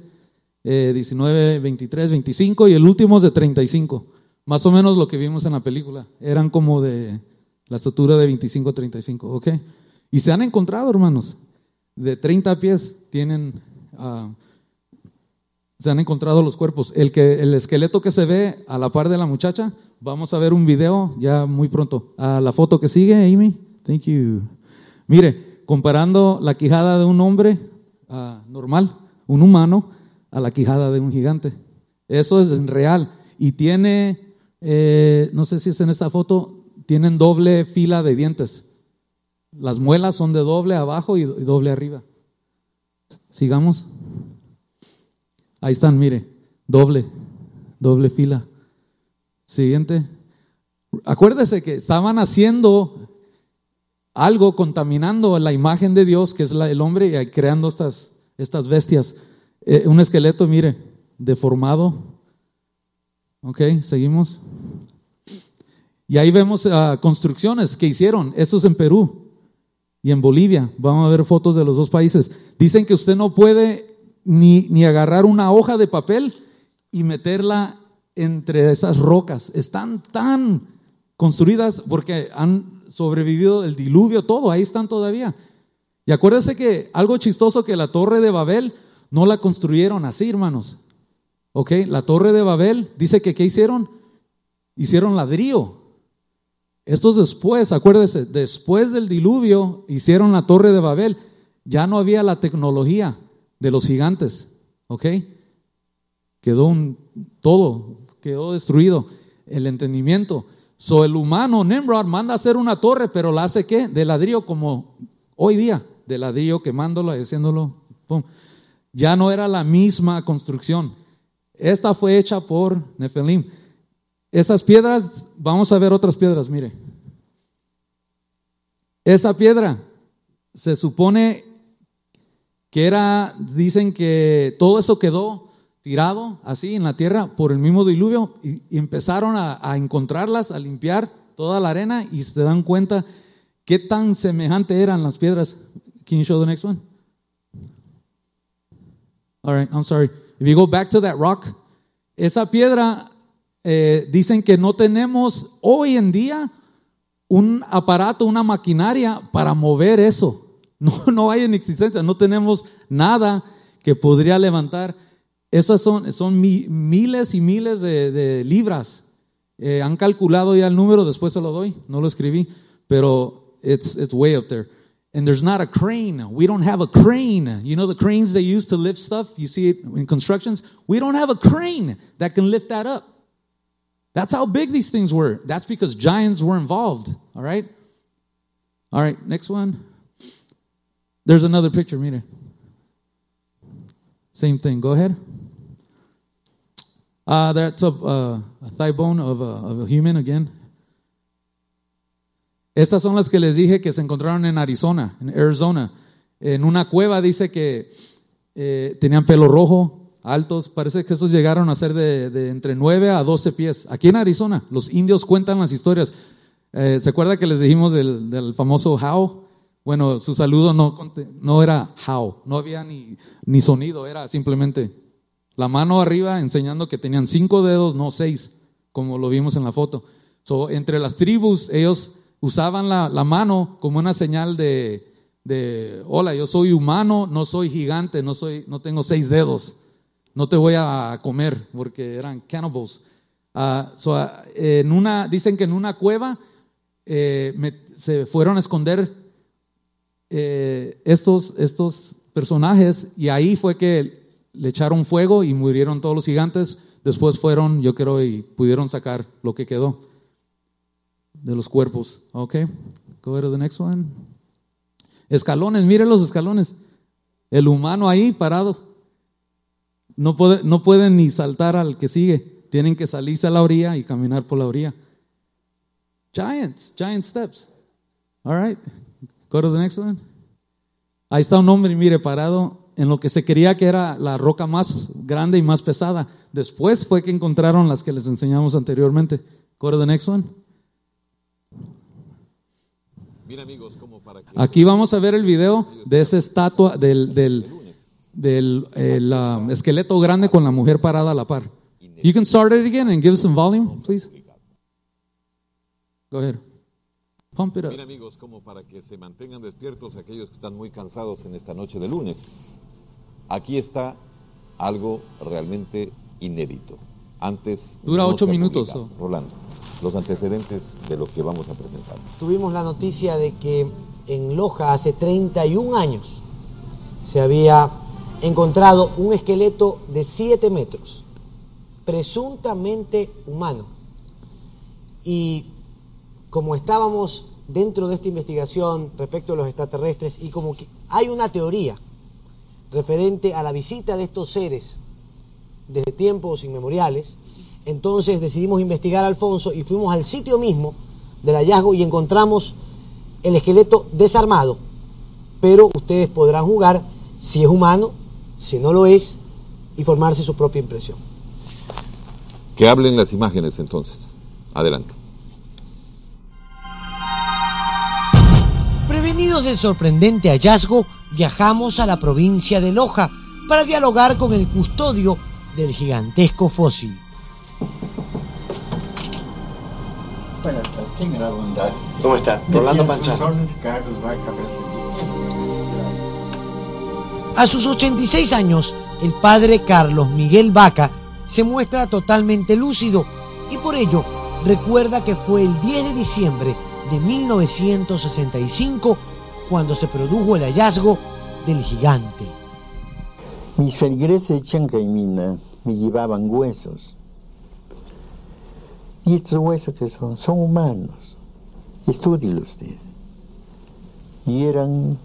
eh, 19, 23, 25 y el último es de 35. Más o menos lo que vimos en la película. Eran como de la estatura de 25 35, ¿ok? Y se han encontrado, hermanos, de 30 pies tienen uh, se han encontrado los cuerpos. El, que, el esqueleto que se ve a la par de la muchacha, vamos a ver un video ya muy pronto. A la foto que sigue, Amy. Thank you. Mire, comparando la quijada de un hombre uh, normal, un humano, a la quijada de un gigante. Eso es real. Y tiene, eh, no sé si es en esta foto, tienen doble fila de dientes. Las muelas son de doble abajo y doble arriba. Sigamos. Ahí están, mire, doble, doble fila. Siguiente. Acuérdese que estaban haciendo algo, contaminando la imagen de Dios, que es el hombre, y creando estas, estas bestias. Eh, un esqueleto, mire, deformado. Ok, seguimos. Y ahí vemos uh, construcciones que hicieron. Esto es en Perú y en Bolivia. Vamos a ver fotos de los dos países. Dicen que usted no puede ni, ni agarrar una hoja de papel y meterla entre esas rocas. Están tan construidas porque han sobrevivido el diluvio, todo, ahí están todavía. Y acuérdense que algo chistoso que la torre de Babel no la construyeron así, hermanos. ¿Ok? La torre de Babel dice que ¿qué hicieron? Hicieron ladrillo. Estos después, acuérdese, después del diluvio hicieron la torre de Babel. Ya no había la tecnología de los gigantes, ¿ok? Quedó un, todo, quedó destruido el entendimiento. So el humano, Nimrod, manda a hacer una torre, pero la hace qué? De ladrillo como hoy día, de ladrillo quemándolo y haciéndolo. Ya no era la misma construcción. Esta fue hecha por Nefelim. Esas piedras, vamos a ver otras piedras, mire. Esa piedra se supone que era, dicen que todo eso quedó tirado así en la tierra por el mismo diluvio y, empezaron a, encontrarlas, a limpiar toda la arena y se dan cuenta qué tan semejante eran las piedras. Can you show the next one? All right, I'm sorry. If you go back to that rock, esa piedra eh, dicen que no tenemos hoy en día un aparato, una maquinaria para mover eso. No, no hay en existencia, no tenemos nada que podría levantar. Esas son, son miles y miles de, libras. Eh, han calculado ya el número, después se lo doy, no lo escribí, pero it's, it's way up there. And there's not a crane. We don't have a crane. You know the cranes they use to lift stuff? You see it in constructions? We don't have a crane that can lift that up. That's how big these things were. That's because giants were involved. All right? All right, next one. There's another picture, mire. Same thing. Go ahead. Uh, that's a, uh, a thigh bone of a, of a, human again. Estas son las que les dije que se encontraron en Arizona, en Arizona. En una cueva dice que eh, tenían pelo rojo, altos. Parece que esos llegaron a ser de, entre 9 a 12 pies. Aquí en Arizona, los indios cuentan las historias. Eh, ¿Se acuerda que les dijimos del, famoso How? Bueno, su saludo no, no era how, no había ni, ni sonido, era simplemente la mano arriba enseñando que tenían cinco dedos, no seis, como lo vimos en la foto. Entre las tribus, ellos usaban la, la mano como una señal de, de, hola, yo soy humano, no soy gigante, no, soy, no tengo seis dedos, no te voy a comer, porque eran cannibals. Uh, so, uh, en una, dicen que en una cueva eh, se fueron a esconder eh, estos, estos personajes y ahí fue que le echaron fuego y murieron todos los gigantes. Después fueron, yo creo, y pudieron sacar lo que quedó de los cuerpos. Ok, go to the next one. Escalones, miren los escalones. El humano ahí parado. No, puede, no pueden ni saltar al que sigue. Tienen que salirse a la orilla y caminar por la orilla. Giants, giant steps. All right, Go to the next one. Ahí está un hombre, mire, parado en lo que se creía que era la roca más grande y más pesada. Después fue que encontraron las que les enseñamos anteriormente. Go to the next one. Bien, amigos, como para que Aquí vamos a ver el video de esa estatua del, del, del el, um, esqueleto grande con la mujer parada a la par. You can start it again and give some volume, please. Go ahead. Bien amigos, como para que se mantengan despiertos aquellos que están muy cansados en esta noche de lunes. Aquí está algo realmente inédito. Antes Dura no ocho minutos, publicado. Rolando, los antecedentes de lo que vamos a presentar. Tuvimos la noticia de que en Loja hace 31 años se había encontrado un esqueleto de 7 metros, presuntamente humano. Y como estábamos dentro de esta investigación respecto a los extraterrestres y como que hay una teoría referente a la visita de estos seres desde tiempos inmemoriales, entonces decidimos investigar a Alfonso y fuimos al sitio mismo del hallazgo y encontramos el esqueleto desarmado, pero ustedes podrán jugar si es humano, si no lo es, y formarse su propia impresión. Que hablen las imágenes entonces. Adelante. Prevenidos del sorprendente hallazgo, viajamos a la provincia de Loja para dialogar con el custodio del gigantesco fósil. Buenas tardes, tenga la bondad. ¿Cómo está? Rolando Panchano. Carlos Vaca. A sus 86 años, el padre Carlos Miguel Vaca se muestra totalmente lúcido y por ello recuerda que fue el 10 de diciembre de 1965 cuando se produjo el hallazgo del gigante. Mis feligreses Chancaimina me llevaban huesos. ¿Y estos huesos que son? Son humanos. Estúdielo usted. Y eran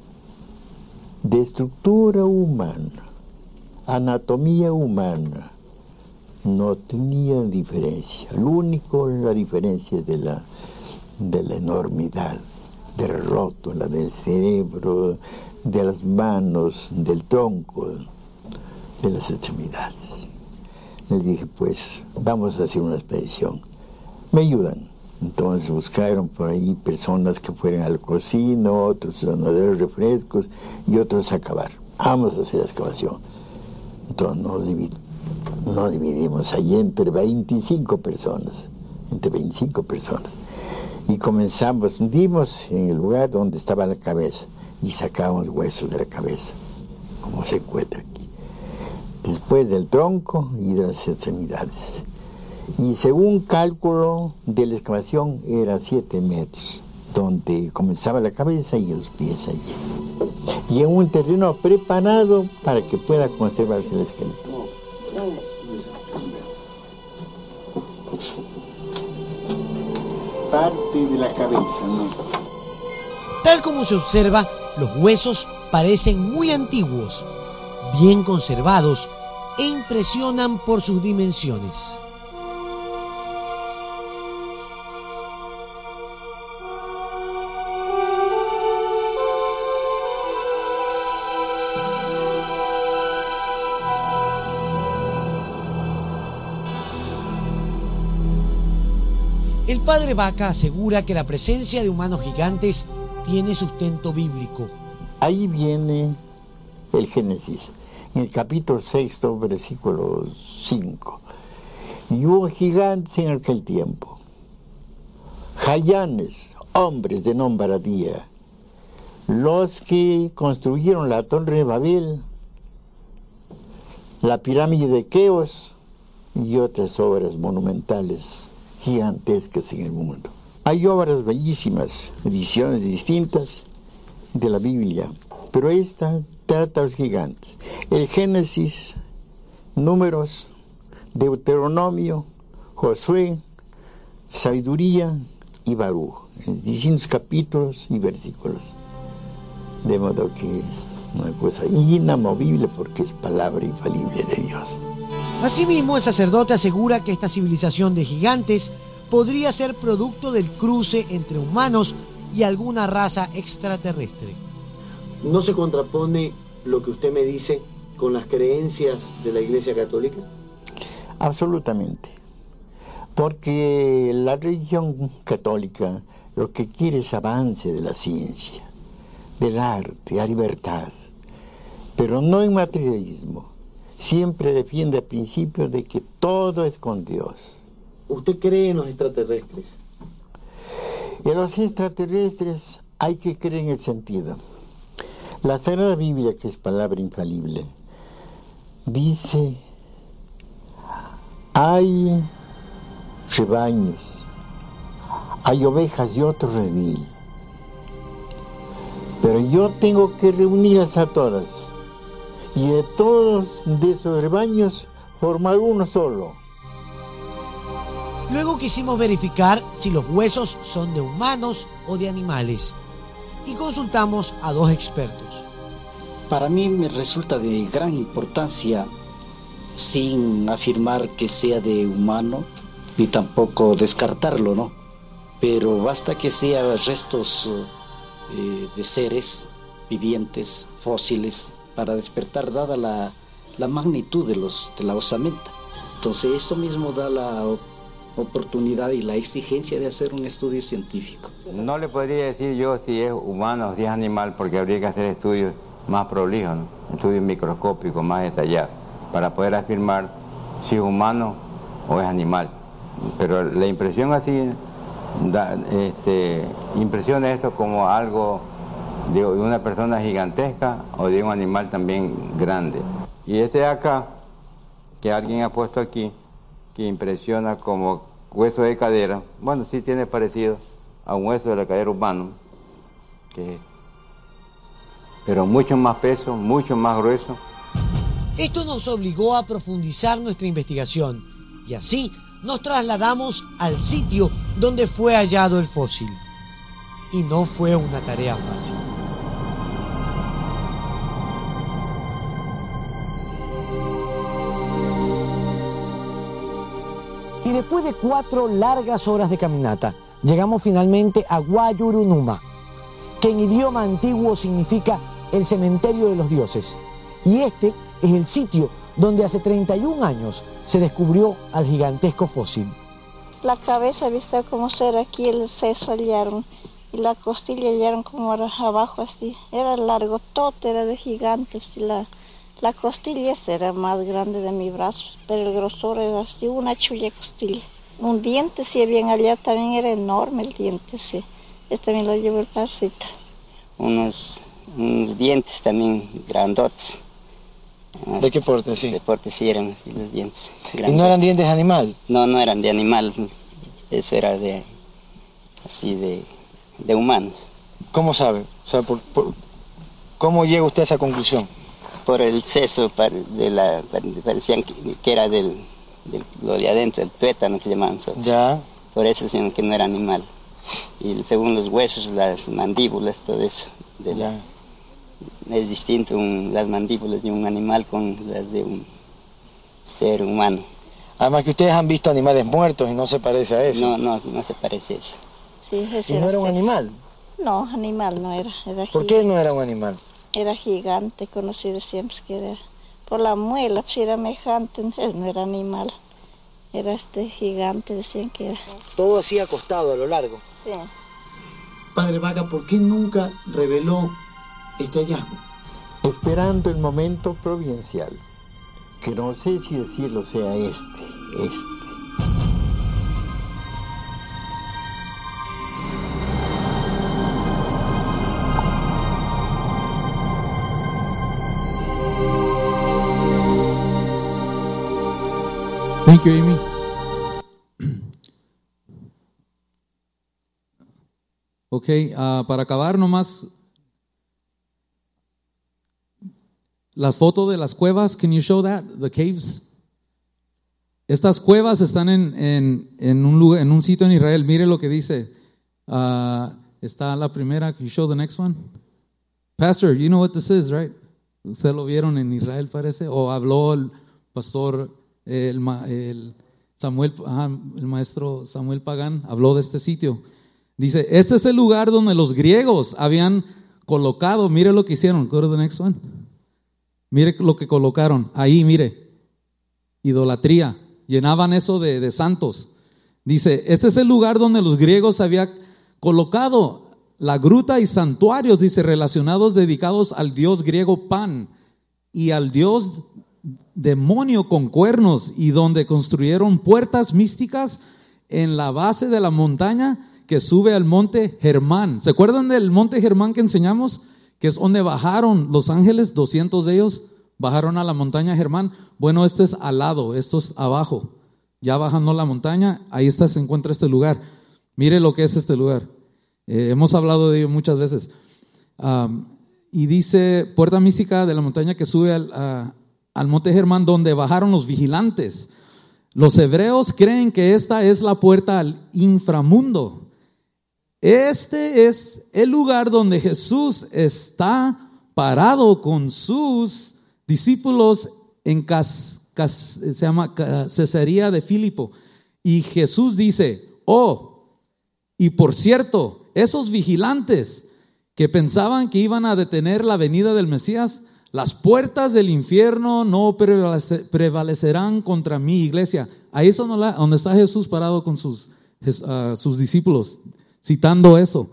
de estructura humana, anatomía humana. No tenían diferencia. Lo único, la diferencia de la, de la enormidad, del rótula, del cerebro, de las manos, del tronco, de las extremidades. Les dije, pues vamos a hacer una expedición. Me ayudan. Entonces buscaron por ahí personas que fueran al cocina, otros dar refrescos y otros a cavar. Vamos a hacer la excavación. Entonces nos dividimos allí entre 25 personas, entre 25 personas. Y comenzamos, dimos en el lugar donde estaba la cabeza y sacamos huesos de la cabeza, como se encuentra aquí. Después del tronco y de las extremidades. Y según cálculo de la excavación era 7 metros, donde comenzaba la cabeza y los pies allí. Y en un terreno preparado para que pueda conservarse el esqueleto. Parte de la cabeza, ¿no? Tal como se observa, los huesos parecen muy antiguos, bien conservados e impresionan por sus dimensiones. Padre Vaca asegura que la presencia de humanos gigantes tiene sustento bíblico. Ahí viene el Génesis, en el capítulo sexto, versículo 5. Y hubo gigantes en aquel tiempo, jayanes, hombres de nombradía, los que construyeron la torre de Babel, la pirámide de Keos y otras obras monumentales gigantescas en el mundo. Hay obras bellísimas, ediciones distintas de la Biblia, pero esta trata a los gigantes. El Génesis, Números, Deuteronomio, Josué, Sabiduría y Baruch, en distintos capítulos y versículos. De modo que es una cosa inamovible porque es palabra infalible de Dios. Asimismo, el sacerdote asegura que esta civilización de gigantes podría ser producto del cruce entre humanos y alguna raza extraterrestre. ¿No se contrapone lo que usted me dice con las creencias de la Iglesia Católica? Absolutamente. Porque la religión católica lo que quiere es avance de la ciencia, del arte, la libertad, pero no en materialismo. Siempre defiende el principio de que todo es con Dios. ¿Usted cree en los extraterrestres? Y a los extraterrestres hay que creer en el sentido. La Sagrada Biblia, que es palabra infalible, dice, hay rebaños, hay ovejas de otro redil, pero yo tengo que reunirlas a todas y de todos de esos rebaños formar uno solo. Luego quisimos verificar si los huesos son de humanos o de animales y consultamos a dos expertos. Para mí me resulta de gran importancia, sin afirmar que sea de humano, ni tampoco descartarlo, ¿no? Pero basta que sea restos eh, de seres vivientes, fósiles, para despertar, dada la, la magnitud de, los, de la osamenta. Entonces, eso mismo da la oportunidad y la exigencia de hacer un estudio científico. No le podría decir yo si es humano o si es animal, porque habría que hacer estudios más prolijos, estudios microscópicos más detallados, para poder afirmar si es humano o es animal. Pero la impresión así, da, este, impresiona esto como algo de una persona gigantesca o de un animal también grande. Y este de acá, que alguien ha puesto aquí, que impresiona como hueso de cadera, bueno, sí tiene parecido a un hueso de la cadera humano, que es pero mucho más peso, mucho más grueso. Esto nos obligó a profundizar nuestra investigación y así nos trasladamos al sitio donde fue hallado el fósil. Y no fue una tarea fácil. Después de cuatro largas horas de caminata, llegamos finalmente a Guayurunuma, que en idioma antiguo significa el cementerio de los dioses. Y este es el sitio donde hace 31 años se descubrió al gigantesco fósil. La cabeza, viste cómo era aquí, el seso hallaron y la costilla hallaron como abajo así. Era largo, todo era de gigantes y la, la costilla era más grande de mi brazo, pero el grosor era así, una chulla costilla. Un diente, si bien allá también era enorme el diente, sí. Este también lo llevo el parcita. Unos, unos dientes también grandotes. ¿De qué porte, sí? De porte sí eran así los dientes. ¿Y no eran dientes de animal? No, no eran de animal. Eso era de, así de, de humanos. ¿Cómo sabe? O sea, por, por, ¿Cómo llega usted a esa conclusión? Por el seso, de la, parecían que, que era del, del, lo de adentro, el tuétano que llamaban nosotros. Ya. Por eso decían que no era animal. Y según los huesos, las mandíbulas, todo eso. De la, Ya. es distinto un- las mandíbulas de un animal con las de un ser humano. Además que ustedes han visto animales muertos y no se parece a eso. No, no, no se parece a eso. Sí, ese ¿Y no era un animal? No, animal no era. era ¿Por qué no era un animal? Era gigante, conocido siempre que era. Por la muela, pues era semejante, él no era animal. Era este gigante, decían que era. Todo así acostado a lo largo. Sí. Padre Vaga, ¿por qué nunca reveló este hallazgo? esperando el momento providencial, que no sé si decirlo sea este, este. Thank you, Amy. Ok, ah, para acabar nomás, la foto de las cuevas, can you show that? The caves. Estas cuevas están en, en, en un, lugar, en un sitio en Israel. Mire lo que dice. Ah, está la primera. Can you show the next one? Pastor, you know what this is, right? Ustedes lo vieron en Israel, parece. O habló el pastor, el, el Samuel, el maestro Samuel Pagán, habló de este sitio. Dice, este es el lugar donde los griegos habían colocado, mire lo que hicieron. Mire lo que colocaron, ahí mire, idolatría, llenaban eso de, de santos. Dice, este es el lugar donde los griegos habían colocado la gruta y santuarios, dice, relacionados, dedicados al dios griego Pan y al dios demonio con cuernos y donde construyeron puertas místicas en la base de la montaña que sube al monte Germán. ¿Se acuerdan del monte Germán que enseñamos? Que es donde bajaron los ángeles, 200 de ellos, Bajaron a la montaña Germán. Bueno, este es al lado, esto es abajo. Ya bajando la montaña, ahí está, se encuentra este lugar. Mire lo que es este lugar. Eh, hemos hablado de ello muchas veces. Am, y dice, puerta mística de la montaña que sube al, al monte Germán, donde bajaron los vigilantes. Los hebreos creen que esta es la puerta al inframundo. Este es el lugar donde Jesús está parado con sus discípulos en Cas- Cas- se llama Cesarea de Filipo. Y Jesús dice, oh, y por cierto, esos vigilantes que pensaban que iban a detener la venida del Mesías, las puertas del infierno no prevalece- prevalecerán contra mi iglesia. Ahí es donde, está Jesús parado con sus, ah, sus discípulos, citando eso.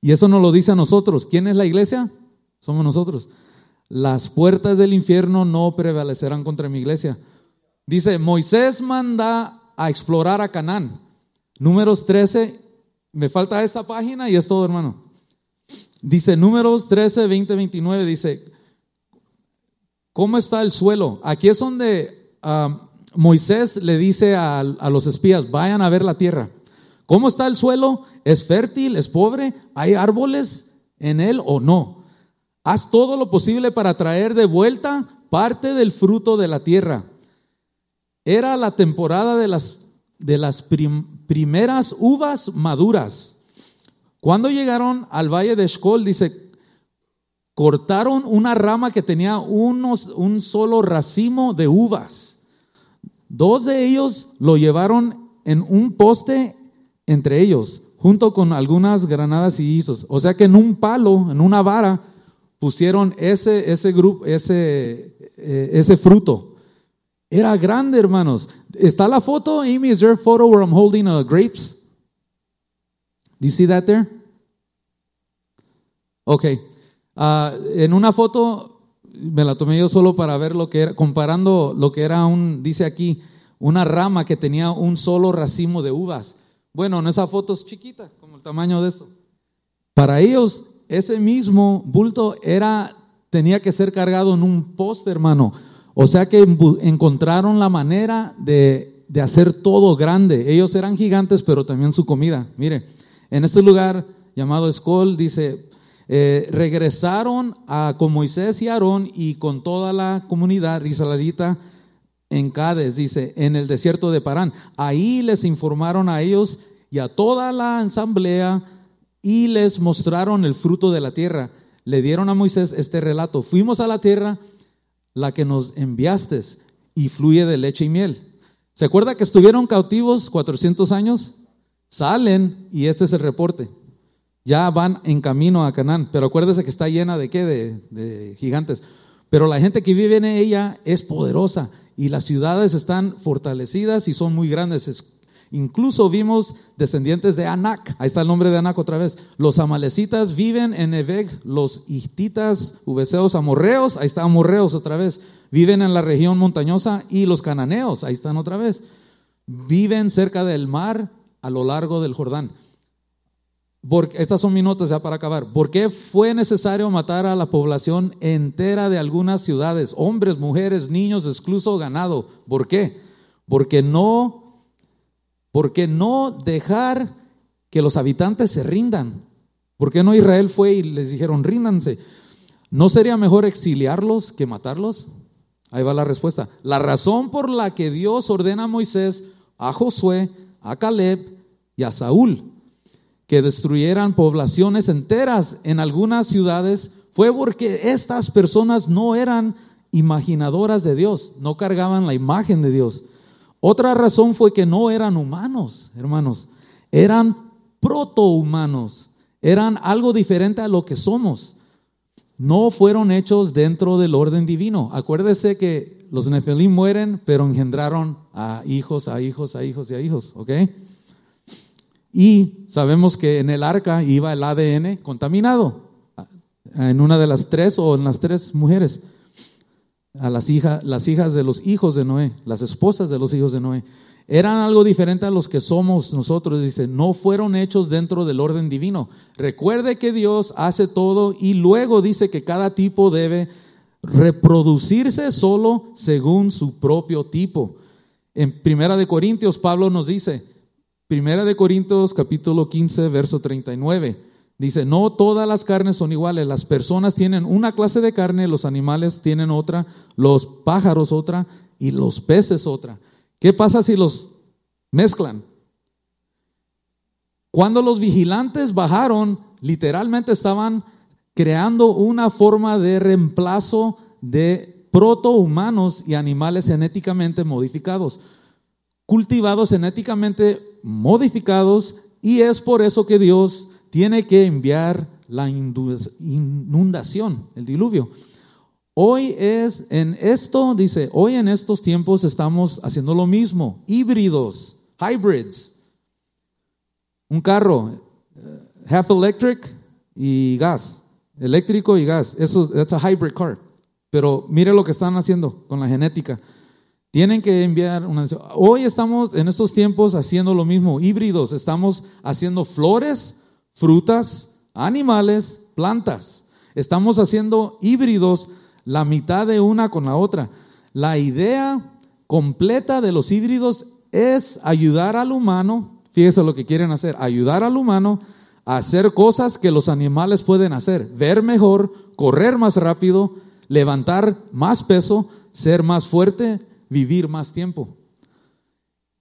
Y eso nos lo dice a nosotros. ¿Quién es la iglesia? Somos nosotros. Las puertas del infierno no prevalecerán contra mi iglesia. Dice, Moisés manda a explorar a Canaán. Números 13, me falta esta página y es todo, hermano. Dice, números 13, 20, 29, dice, ¿cómo está el suelo? Aquí es donde ah, Moisés le dice a, a los espías, vayan a ver la tierra. ¿Cómo está el suelo? ¿Es fértil? ¿Es pobre? ¿Hay árboles en él o no? Haz todo lo posible para traer de vuelta parte del fruto de la tierra. Era la temporada de las, de las prim- primeras uvas maduras. Cuando llegaron al valle de Eshcol, dice, cortaron una rama que tenía unos, un solo racimo de uvas. Dos de ellos lo llevaron en un poste entre ellos, junto con algunas granadas y guisos. O sea que en un palo, en una vara, pusieron ese, ese grupo, ese, eh, ese fruto. Era grande, hermanos. ¿Está la foto, Amy? Is there a photo where I'm holding uh, grapes? Do you see that there? Ok. Ah, en una foto me la tomé yo solo para ver lo que era, comparando lo que era un, dice aquí, una rama que tenía un solo racimo de uvas. Bueno, en esa foto es chiquita, como el tamaño de esto. Para ellos, ese mismo bulto era, tenía que ser cargado en un poste, hermano. O sea que encontraron la manera de, de hacer todo grande. Ellos eran gigantes, pero también su comida. Mire, en este lugar llamado Escol, dice, eh, regresaron con Moisés y Aarón y con toda la comunidad israelita en Cádiz, dice, en el desierto de Parán. Ahí les informaron a ellos y a toda la asamblea y les mostraron el fruto de la tierra. Le dieron a Moisés este relato. Fuimos a la tierra, la que nos enviaste, y fluye de leche y miel. ¿Se acuerda que estuvieron cautivos 400 años? Salen y este es el reporte. Ya van en camino a Canaán, pero acuérdese que está llena de qué? De, gigantes. Pero la gente que vive en ella es poderosa y las ciudades están fortalecidas y son muy grandes. Es- incluso vimos descendientes de Anak, ahí está el nombre de Anak otra vez. Los amalecitas viven en Neveg, los hititas, ubeseos, amorreos, ahí está amorreos otra vez. Viven en la región montañosa y los cananeos, ahí están otra vez. Viven cerca del mar a lo largo del Jordán. Porque, estas son mis notas ya para acabar. ¿Por qué fue necesario matar a la población entera de algunas ciudades? Hombres, mujeres, niños, excluso ganado. ¿Por qué? Porque no, porque no dejar que los habitantes se rindan. ¿Por qué no Israel fue y les dijeron, ríndanse? ¿No sería mejor exiliarlos que matarlos? Ahí va la respuesta. La razón por la que Dios ordena a Moisés, a Josué, a Caleb y a Saúl que destruyeran poblaciones enteras en algunas ciudades fue porque estas personas no eran imaginadoras de Dios, no cargaban la imagen de Dios. Otra razón fue que no eran humanos, hermanos, eran protohumanos, eran algo diferente a lo que somos. No fueron hechos dentro del orden divino. Acuérdese que los Nefelim mueren, pero engendraron a hijos, a hijos, a hijos y a hijos, ¿ok? Y sabemos que en el arca iba el ADN contaminado, en una de las tres o en las tres mujeres, a las, hijas las hijas de los hijos de Noé, las esposas de los hijos de Noé. Eran algo diferente a los que somos nosotros, dice, no fueron hechos dentro del orden divino. Recuerde que Dios hace todo y luego dice que cada tipo debe reproducirse solo según su propio tipo. En Primera de Corintios, Pablo nos dice, Primera de Corintios capítulo 15, verso 39, dice, no todas las carnes son iguales, las personas tienen una clase de carne, los animales tienen otra, los pájaros otra y los peces otra. ¿Qué pasa si los mezclan? Cuando los vigilantes bajaron, literalmente estaban creando una forma de reemplazo de protohumanos y animales genéticamente modificados, cultivados genéticamente modificados, y es por eso que Dios tiene que enviar la inundación, el diluvio. Hoy es en esto, dice, hoy en estos tiempos estamos haciendo lo mismo, híbridos, hybrids. Un carro, eh, half electric y gas, eléctrico y gas. Eso es a hybrid car. Pero mire lo que están haciendo con la genética. Tienen que enviar una. Hoy estamos en estos tiempos haciendo lo mismo, híbridos. Estamos haciendo flores, frutas, animales, plantas. Estamos haciendo híbridos la mitad de una con la otra. La idea completa de los híbridos es ayudar al humano Fíjese lo que quieren hacer, ayudar al humano a hacer cosas que los animales pueden hacer, ver mejor, correr más rápido, levantar más peso, ser más fuerte, vivir más tiempo.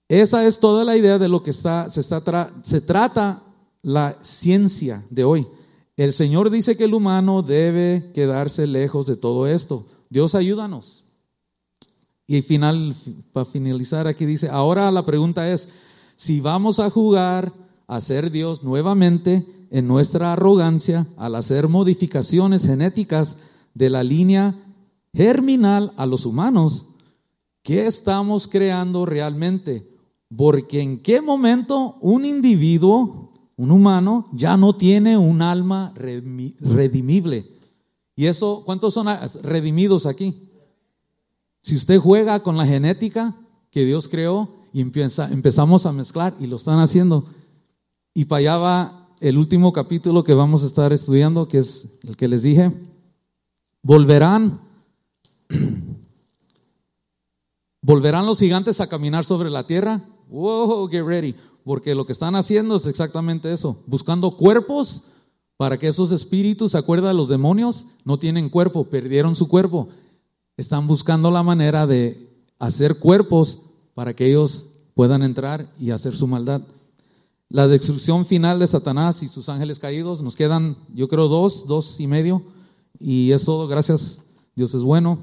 Esa es toda la idea de lo que está, se, está se trata la ciencia de hoy. El Señor dice que el humano debe quedarse lejos de todo esto. Dios ayúdanos. Y final, para finalizar aquí dice, ahora la pregunta es, si vamos a jugar a ser Dios nuevamente en nuestra arrogancia al hacer modificaciones genéticas de la línea germinal a los humanos, ¿qué estamos creando realmente? Porque en qué momento un individuo, un humano, ya no tiene un alma redimible. Y eso, ¿cuántos son redimidos aquí? Si usted juega con la genética que Dios creó, y empezamos a mezclar y lo están haciendo. Y para allá va el último capítulo que vamos a estar estudiando, que es el que les dije. Volverán, volverán los gigantes a caminar sobre la tierra. Wow, get ready. Porque lo que están haciendo es exactamente eso, buscando cuerpos para que esos espíritus, ¿se acuerdan? Los demonios no tienen cuerpo, perdieron su cuerpo. Están buscando la manera de hacer cuerpos para que ellos puedan entrar y hacer su maldad. La destrucción final de Satanás y sus ángeles caídos, nos quedan, yo creo, dos, dos y medio, y es todo, gracias, Dios es bueno.